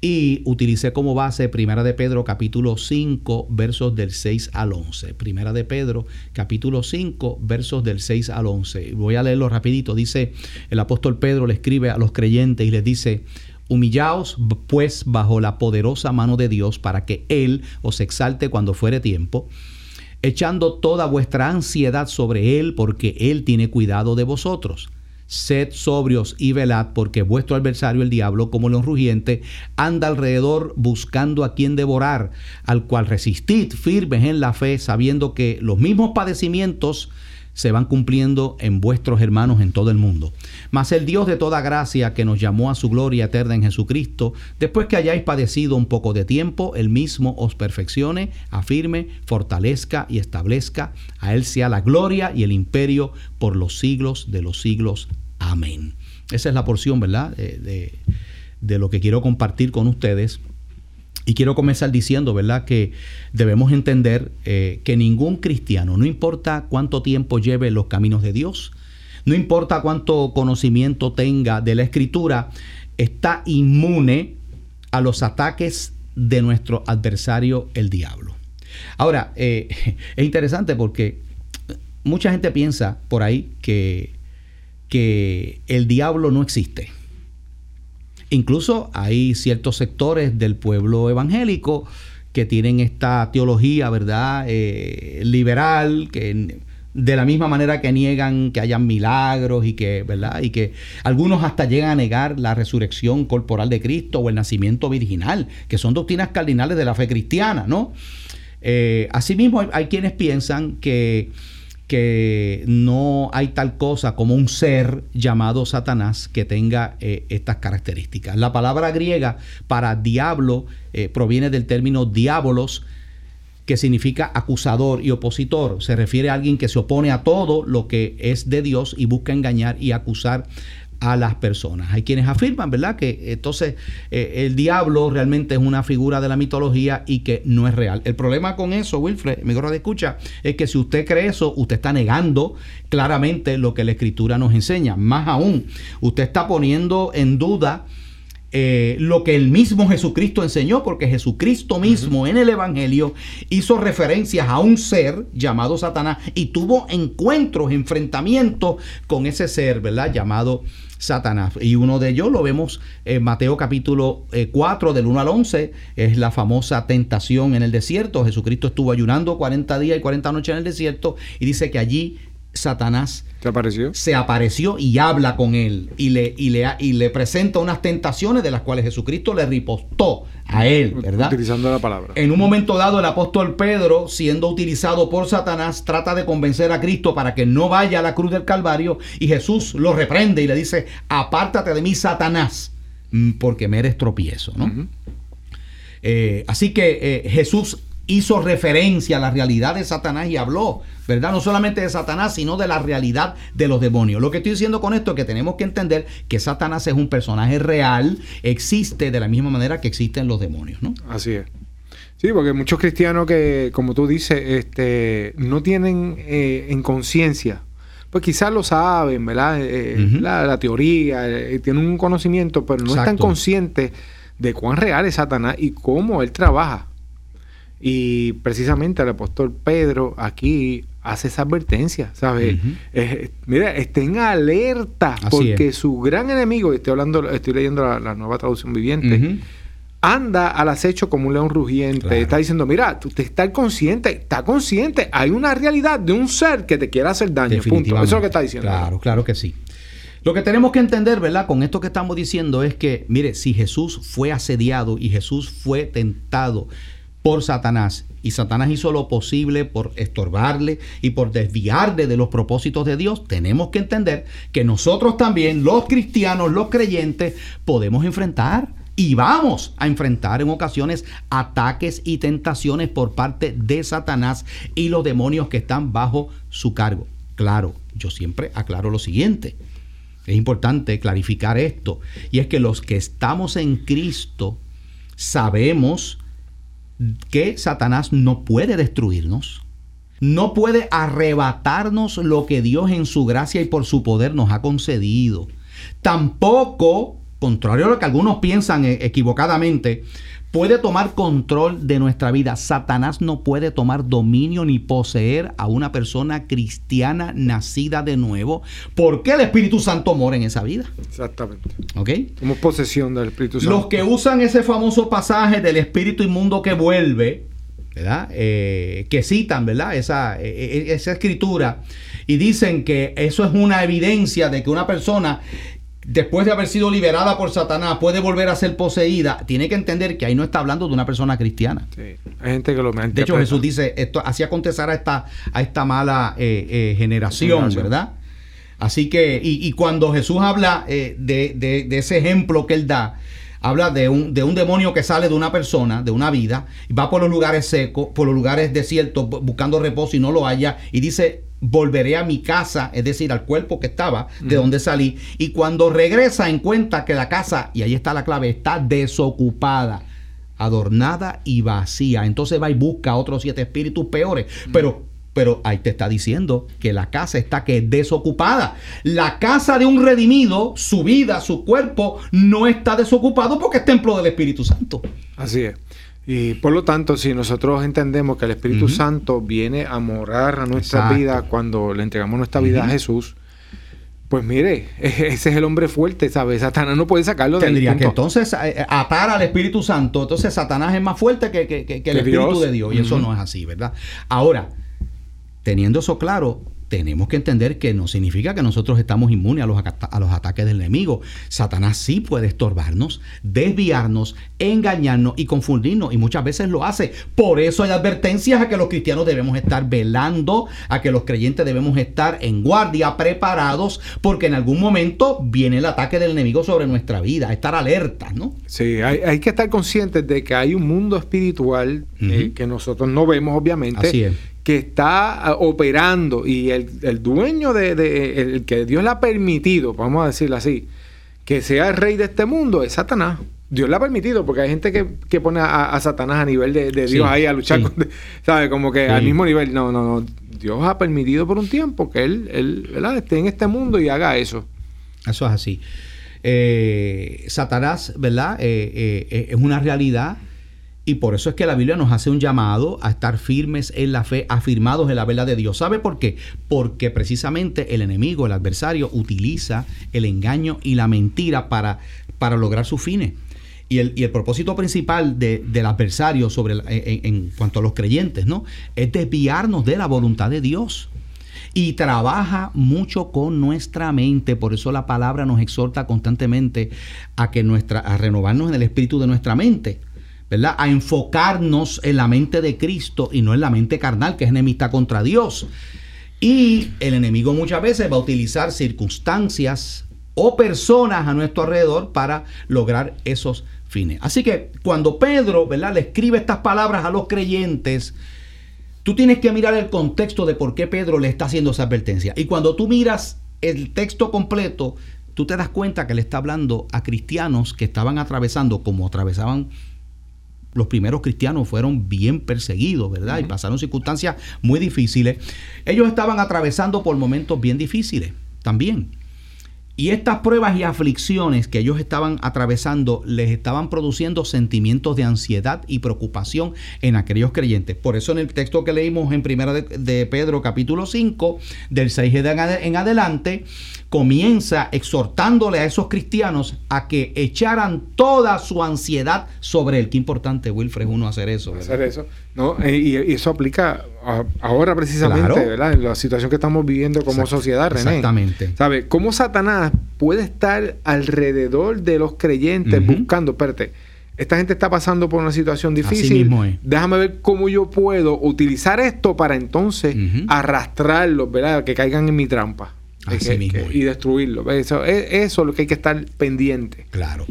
Y utilicé como base Primera de Pedro capítulo 5 versos del 6 al 11. Primera de Pedro capítulo 5 versos del 6 al 11. Voy a leerlo rapidito. Dice el apóstol Pedro le escribe a los creyentes y les dice, Humillaos pues bajo la poderosa mano de Dios para que Él os exalte cuando fuere tiempo, echando toda vuestra ansiedad sobre Él porque Él tiene cuidado de vosotros. Sed sobrios y velad, porque vuestro adversario el diablo, como león rugiente, anda alrededor buscando a quien devorar, al cual resistid firmes en la fe, sabiendo que los mismos padecimientos se van cumpliendo en vuestros hermanos en todo el mundo. Mas el Dios de toda gracia que nos llamó a su gloria eterna en Jesucristo, después que hayáis padecido un poco de tiempo, el mismo os perfeccione, afirme, fortalezca y establezca. A Él sea la gloria y el imperio por los siglos de los siglos. Amén. Esa es la porción, ¿verdad? De, de, de lo que quiero compartir con ustedes. Y quiero comenzar diciendo, ¿verdad?, que debemos entender eh, que ningún cristiano, no importa cuánto tiempo lleve los caminos de Dios, no importa cuánto conocimiento tenga de la escritura, está inmune a los ataques de nuestro adversario, el diablo. Ahora, eh, es interesante porque mucha gente piensa por ahí que, que el diablo no existe. Incluso hay ciertos sectores del pueblo evangélico que tienen esta teología, ¿verdad? Eh, liberal, que de la misma manera que niegan que hayan milagros y que, ¿verdad? Y que algunos hasta llegan a negar la resurrección corporal de Cristo o el nacimiento virginal, que son doctrinas cardinales de la fe cristiana, ¿no? Eh, asimismo, hay, hay quienes piensan que que no hay tal cosa como un ser llamado Satanás que tenga eh, estas características. La palabra griega para diablo eh, proviene del término diabolos, que significa acusador y opositor. Se refiere a alguien que se opone a todo lo que es de Dios y busca engañar y acusar a las personas. Hay quienes afirman, ¿verdad?, que entonces eh, el diablo realmente es una figura de la mitología y que no es real. El problema con eso, Wilfred, mi gorra de escucha, es que si usted cree eso, usted está negando claramente lo que la escritura nos enseña. Más aún, usted está poniendo en duda eh, lo que el mismo Jesucristo enseñó, porque Jesucristo mismo uh -huh. en el Evangelio hizo referencias a un ser llamado Satanás y tuvo encuentros, enfrentamientos con ese ser, ¿verdad? Llamado Satanás. Y uno de ellos lo vemos en Mateo capítulo eh, 4 del 1 al 11, es la famosa tentación en el desierto. Jesucristo estuvo ayunando 40 días y 40 noches en el desierto y dice que allí Satanás ¿Se apareció? se apareció y habla con él y le, y, le, y le presenta unas tentaciones de las cuales Jesucristo le ripostó a él, ¿verdad? Utilizando la palabra. En un momento dado, el apóstol Pedro, siendo utilizado por Satanás, trata de convencer a Cristo para que no vaya a la cruz del Calvario y Jesús lo reprende y le dice, apártate de mí, Satanás, mm, porque me eres tropiezo, ¿no? Uh -huh. eh, así que eh, Jesús hizo referencia a la realidad de Satanás y habló, ¿verdad? No solamente de Satanás, sino de la realidad de los demonios. Lo que estoy diciendo con esto es que tenemos que entender que Satanás es un personaje real, existe de la misma manera que existen los demonios, ¿no? Así es. Sí, porque muchos cristianos que, como tú dices, este, no tienen eh, en conciencia, pues quizás lo saben, ¿verdad? Eh, uh -huh. la, la, teoría, eh, tienen un conocimiento, pero no Exacto. están conscientes de cuán real es Satanás y cómo él trabaja. Y precisamente el apóstol Pedro aquí hace esa advertencia, ¿sabes? Uh -huh. eh, mira, estén alerta Así porque es. su gran enemigo, estoy hablando, estoy leyendo la, la nueva traducción viviente, uh -huh. anda al acecho como un león rugiente. Claro. Está diciendo, mira, tú te estás consciente, está consciente, hay una realidad de un ser que te quiere hacer daño. Punto. Eso es lo que está diciendo. Claro, claro que sí. Lo que tenemos que entender, ¿verdad? Con esto que estamos diciendo es que, mire, si Jesús fue asediado y Jesús fue tentado por Satanás. Y Satanás hizo lo posible por estorbarle y por desviarle de los propósitos de Dios. Tenemos que entender que nosotros también, los cristianos, los creyentes, podemos enfrentar y vamos a enfrentar en ocasiones ataques y tentaciones por parte de Satanás y los demonios que están bajo su cargo. Claro, yo siempre aclaro lo siguiente. Es importante clarificar esto. Y es que los que estamos en Cristo sabemos que Satanás no puede destruirnos. No puede arrebatarnos lo que Dios en su gracia y por su poder nos ha concedido. Tampoco, contrario a lo que algunos piensan eh, equivocadamente, puede tomar control de nuestra vida. Satanás no puede tomar dominio ni poseer a una persona cristiana nacida de nuevo, porque el Espíritu Santo mora en esa vida. Exactamente. ¿Ok? Somos posesión del Espíritu Santo. Los que usan ese famoso pasaje del espíritu inmundo que vuelve, ¿verdad? Eh, que citan, ¿verdad? Esa, eh, eh, esa escritura y dicen que eso es una evidencia de que una persona después de haber sido liberada por Satanás puede volver a ser poseída, tiene que entender que ahí no está hablando de una persona cristiana. Sí. Hay gente que lo De hecho. Jesús dice, esto así acontecerá a esta, a esta mala eh, eh, generación, Generación. ¿verdad? Así que, y, y cuando Jesús habla eh, de, de- de ese ejemplo que él da, habla de un, de un demonio que sale de una persona, de una vida, y va por los lugares secos, por los lugares desiertos, bu- buscando reposo y no lo halla, y dice, volveré a mi casa, es decir, al cuerpo que estaba, de donde salí, y cuando regresa encuentra que la casa, y ahí está la clave, está desocupada adornada y vacía. Entonces va y busca otros siete espíritus peores. Pero, pero ahí te está diciendo que la casa está que desocupada. La casa de un redimido, su vida, su cuerpo, no está desocupado porque es templo del Espíritu Santo. Así es. Y por lo tanto, si nosotros entendemos que el Espíritu. Santo viene a morar a nuestra Exacto. vida cuando le entregamos nuestra vida a. Jesús, pues mire, ese es el hombre fuerte, ¿sabes? Satanás no puede sacarlo del Tendría que punto. entonces eh, atar al Espíritu Santo. Entonces Satanás es más fuerte que, que- que- que el Espíritu Dios. de Dios. Y eso no es así, ¿verdad? Ahora, teniendo eso claro, tenemos que entender que no significa que nosotros estamos inmunes a los, acata- a los ataques del enemigo. Satanás sí puede estorbarnos, desviarnos, engañarnos y confundirnos. Y muchas veces lo hace. Por eso hay advertencias a que los cristianos debemos estar velando, a que los creyentes debemos estar en guardia, preparados, porque en algún momento viene el ataque del enemigo sobre nuestra vida. Estar alertas, ¿no? Sí, hay, hay que estar conscientes de que hay un mundo espiritual eh, que nosotros no vemos, obviamente, Así es. Que está ah, operando y el, el dueño de, de- el que Dios le ha permitido, vamos a decirlo así, que sea el rey de este mundo es Satanás. Dios le ha permitido, porque hay gente que, que pone a, a Satanás a nivel de, de Sí, Dios ahí a luchar sí. con, ¿sabes? Como que Sí. al mismo nivel. No, no, no. Dios ha permitido por un tiempo que él, él ¿verdad? esté en este mundo y haga eso. Eso es así. Eh, Satanás, ¿verdad? Eh, eh, es una realidad y por eso es que la Biblia nos hace un llamado a estar firmes en la fe, afirmados en la verdad de Dios. ¿Sabe por qué? Porque precisamente el enemigo, el adversario, utiliza el engaño y la mentira para, para lograr sus fines. Y el, y el propósito principal de- del adversario sobre el- en, en cuanto a los creyentes, ¿no? Es desviarnos de la voluntad de Dios y trabaja mucho con nuestra mente. Por eso la palabra nos exhorta constantemente a que nuestra, a renovarnos en el espíritu de nuestra mente. ¿Verdad? A enfocarnos en la mente de Cristo y no en la mente carnal, que es enemistad contra Dios. Y el enemigo muchas veces va a utilizar circunstancias o personas a nuestro alrededor para lograr esos fines. Así que cuando Pedro, ¿verdad? Le escribe estas palabras a los creyentes, tú tienes que mirar el contexto de por qué Pedro le está haciendo esa advertencia. Y cuando tú miras el texto completo, tú te das cuenta que le está hablando a cristianos que estaban atravesando, como atravesaban los primeros cristianos, fueron bien perseguidos, ¿verdad? Y pasaron circunstancias muy difíciles. Ellos estaban atravesando por momentos bien difíciles también. Y estas pruebas y aflicciones que ellos estaban atravesando les estaban produciendo sentimientos de ansiedad y preocupación en aquellos creyentes. Por eso en el texto que leímos en primera de, de Pedro capítulo 5, del 6 en ade- en adelante, comienza exhortándole a esos cristianos a que echaran toda su ansiedad sobre él. Qué importante, Wilfred, uno hacer eso. ¿verdad? hacer eso. ¿no? Eh, Y, y eso aplica a- ahora precisamente, Claro. ¿verdad? En la situación que estamos viviendo como Exact- sociedad, René. Exactamente. ¿Sabe? ¿Cómo Satanás puede estar alrededor de los creyentes buscando, espérate, esta gente está pasando por una situación Así difícil. mismo es. Déjame ver cómo yo puedo utilizar esto para entonces arrastrarlos, ¿verdad? Que caigan en mi trampa. Así Que- mismo que- y destruirlos. ¿ves? Eso es, eso es lo que hay que estar pendiente. Claro.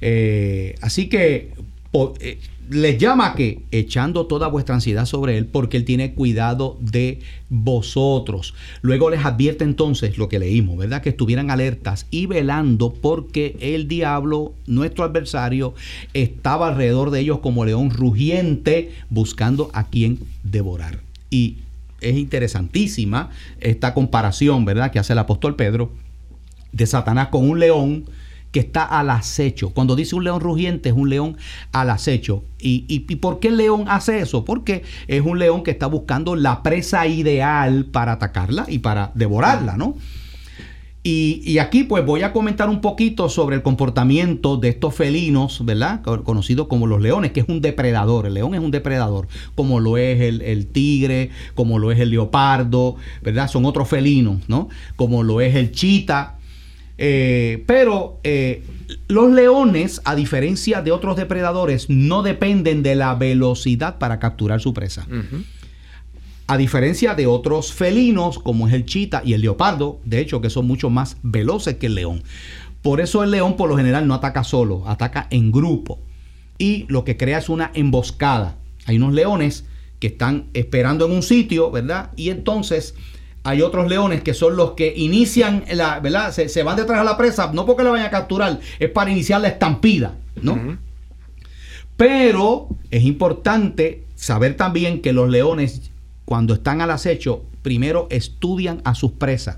Eh, así que po- eh, les llama que echando toda vuestra ansiedad sobre él porque él tiene cuidado de vosotros. Luego les advierte entonces lo que leímos, ¿verdad? Que estuvieran alertas y velando porque el diablo, nuestro adversario, estaba alrededor de ellos como león rugiente buscando a quien devorar. Y es interesantísima esta comparación, ¿verdad? Que hace el apóstol Pedro de Satanás con un león que está al acecho. Cuando dice un león rugiente, es un león al acecho. ¿Y, y, y por qué el león hace eso? Porque es un león que está buscando la presa ideal para atacarla y para devorarla, ¿no? Y, aquí pues voy a comentar un poquito sobre el comportamiento de estos felinos, ¿verdad? Co- Conocidos como los leones, que es un depredador. El león es un depredador, como lo es el, tigre, como lo es el leopardo, ¿verdad? Son otros felinos, ¿no? Como lo es el chita. Eh, pero eh, los leones, a diferencia de otros depredadores, no dependen de la velocidad para capturar su presa. A diferencia de otros felinos, como es el chita y el leopardo, de hecho, que son mucho más veloces que el león. Por eso el león, por lo general, no ataca solo, ataca en grupo. Y lo que crea es una emboscada. Hay unos leones que están esperando en un sitio, ¿verdad? Y entonces hay otros leones que son los que inician la, ¿verdad? Se, se van detrás de la presa, no porque la vayan a capturar, es para iniciar la estampida, ¿no? Pero es importante saber también que los leones, cuando están al acecho, primero estudian a sus presas,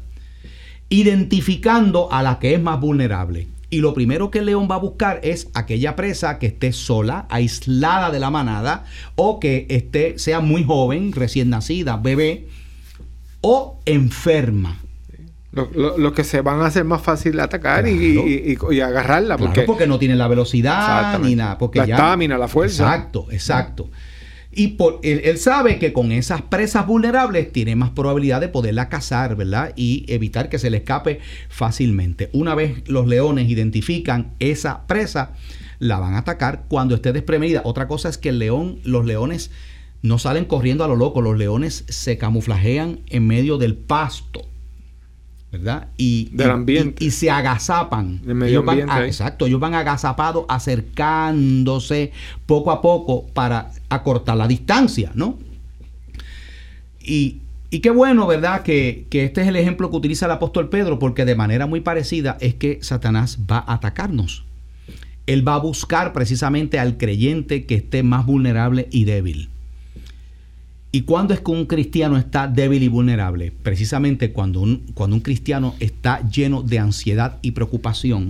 identificando a la que es más vulnerable. Y lo primero que el león va a buscar es aquella presa que esté sola, aislada de la manada, o que esté, sea muy joven, recién nacida, bebé, o enferma. Lo- lo- Los que se van a hacer más fácil atacar y, Claro. y- y- y agarrarla. Claro, Porque, porque, no tiene la velocidad ni nada. Porque La estamina, la fuerza. Exacto, exacto. Y por, él, sabe que con esas presas vulnerables tiene más probabilidad de poderla cazar, ¿verdad? Y evitar que se le escape fácilmente. Una vez los leones identifican esa presa, la van a atacar cuando esté desprevenida. Otra cosa es que el león, los leones no salen corriendo a lo loco, los leones se camuflajean en medio del pasto. ¿Verdad? Y, Del y- ambiente. y- y se agazapan. Del medio Ellos van ambiente a- ahí. exacto, ellos van agazapados, acercándose poco a poco para acortar la distancia, ¿no? Y, y qué bueno, ¿verdad? Que, que este es el ejemplo que utiliza el apóstol Pedro, porque de manera muy parecida es que Satanás va a atacarnos. Él va a buscar precisamente al creyente que esté más vulnerable y débil. ¿Y cuándo es que un cristiano está débil y vulnerable? Precisamente cuando un, cuando un cristiano está lleno de ansiedad y preocupación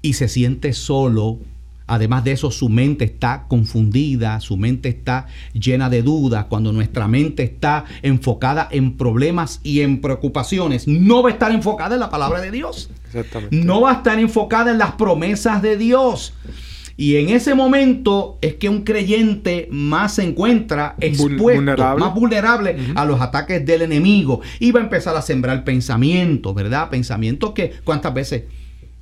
y se siente solo. Además de eso, su mente está confundida, su mente está llena de dudas. Cuando nuestra mente está enfocada en problemas y en preocupaciones, no va a estar enfocada en la palabra de Dios Exactamente. no va a estar enfocada en las promesas de Dios. Y en ese momento es que un creyente más se encuentra expuesto, vulnerable. más vulnerable a los ataques del enemigo. Y va a empezar a sembrar pensamientos, ¿verdad? Pensamientos que cuántas veces,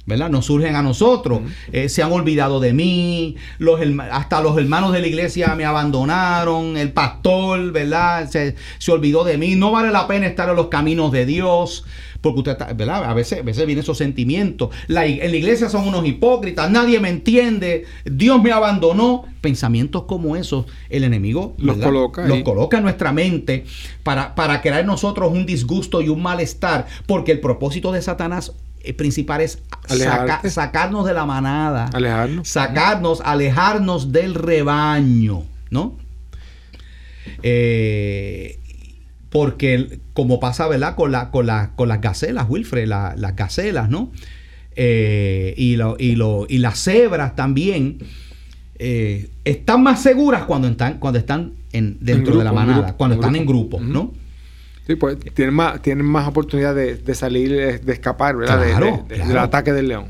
¿verdad? Nos surgen a nosotros. Eh, se han olvidado de mí, los hasta los hermanos de la iglesia me abandonaron, el pastor, ¿verdad? Se, se olvidó de mí. No vale la pena estar en los caminos de Dios. Porque usted está, ¿verdad? A veces, a veces vienen esos sentimientos. La, en la iglesia son unos hipócritas, nadie me entiende, Dios me abandonó. Pensamientos como esos, el enemigo Los coloca los coloca en nuestra mente para, para crear en nosotros un disgusto y un malestar. Porque el propósito de Satanás eh, principal es saca- sacarnos de la manada, Alejarnos. sacarnos, alejarnos del rebaño, ¿no? Eh, porque como pasa, ¿verdad? Con, la, con, la- con las gacelas, Wilfred, la- las gacelas, ¿no? Eh, y, lo- y, lo- y las cebras también están más seguras cuando están, cuando están en, dentro En de la manada, cuando en están en grupo. ¿no? Sí, pues tienen más, tienen más oportunidad de, de salir, eh, de escapar, ¿verdad? De- Claro, de- de- claro. Del ataque del león.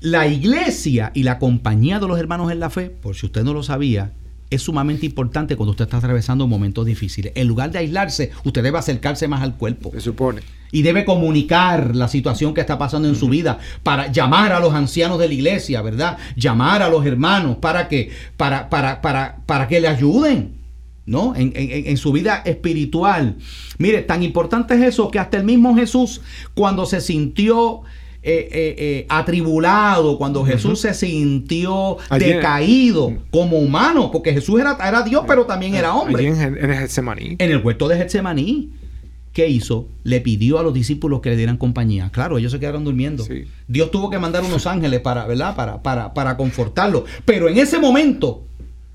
La iglesia y la compañía de los hermanos en la fe, por si usted no lo sabía, es sumamente importante cuando usted está atravesando momentos difíciles. En lugar de aislarse, usted debe acercarse más al cuerpo Se supone. y debe comunicar la situación que está pasando en su vida para llamar a los ancianos de la iglesia, ¿verdad? Llamar a los hermanos para que, para, para, para, para que le ayuden. ¿No? En, en- en su vida espiritual. Mire, tan importante es eso que hasta el mismo Jesús, cuando se sintió eh, eh, eh, atribulado, cuando Jesús se sintió Allí- decaído como humano, porque Jesús era, era Dios, pero también era hombre. En, el Getsemaní. En el huerto de Getsemaní, ¿qué hizo? Le pidió a los discípulos que le dieran compañía. Claro, ellos se quedaron durmiendo. Sí. Dios tuvo que mandar unos ángeles para, ¿verdad? Para, para, para confortarlos. Pero en ese momento,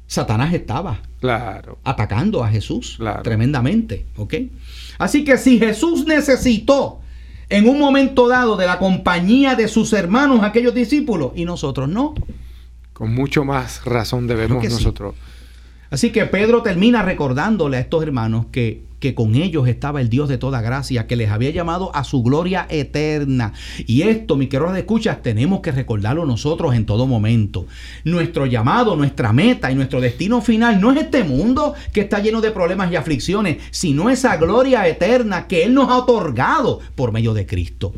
Satanás estaba Claro. atacando a Jesús Claro. tremendamente, ¿ok? Así que si Jesús necesitó en un momento dado de la compañía de sus hermanos, aquellos discípulos, y nosotros no. Con mucho más razón debemos sí. nosotros. Así que Pedro termina recordándole a estos hermanos que, que con ellos estaba el Dios de toda gracia, que les había llamado a su gloria eterna. Y esto, mi queridos escuchas, tenemos que recordarlo nosotros en todo momento. Nuestro llamado, nuestra meta y nuestro destino final no es este mundo que está lleno de problemas y aflicciones, sino esa gloria eterna que Él nos ha otorgado por medio de Cristo.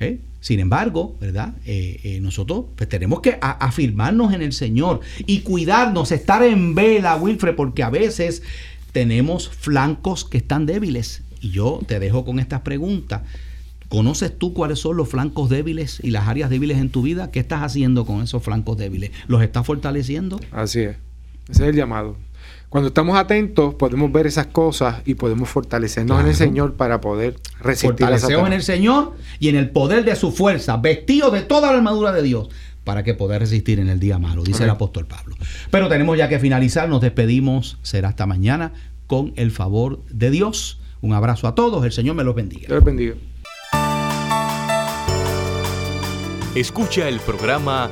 ¿Eh? Sin embargo, ¿verdad? Eh, eh, nosotros pues, tenemos que afirmarnos en el Señor y cuidarnos, estar en vela, Wilfred, porque a veces tenemos flancos que están débiles. Y yo te dejo con estas preguntas. ¿Conoces tú cuáles son los flancos débiles y las áreas débiles en tu vida? ¿Qué estás haciendo con esos flancos débiles? ¿Los estás fortaleciendo? Así es. Ese es el llamado. Cuando estamos atentos, podemos ver esas cosas y podemos fortalecernos en el. Señor para poder resistir Fortaleceos en el Señor y en el poder de su fuerza, vestidos de toda la armadura de Dios, para que poder resistir en el día malo, dice el apóstol Pablo. Pero tenemos ya que finalizar, nos despedimos, será hasta mañana, con el favor de Dios. Un abrazo a todos, el Señor me los bendiga. Dios bendiga. Escucha el programa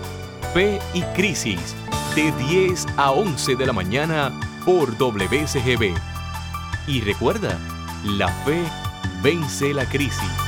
Fe y Crisis de 10 a 11 de la mañana por WCGB. Y recuerda, la fe vence la crisis.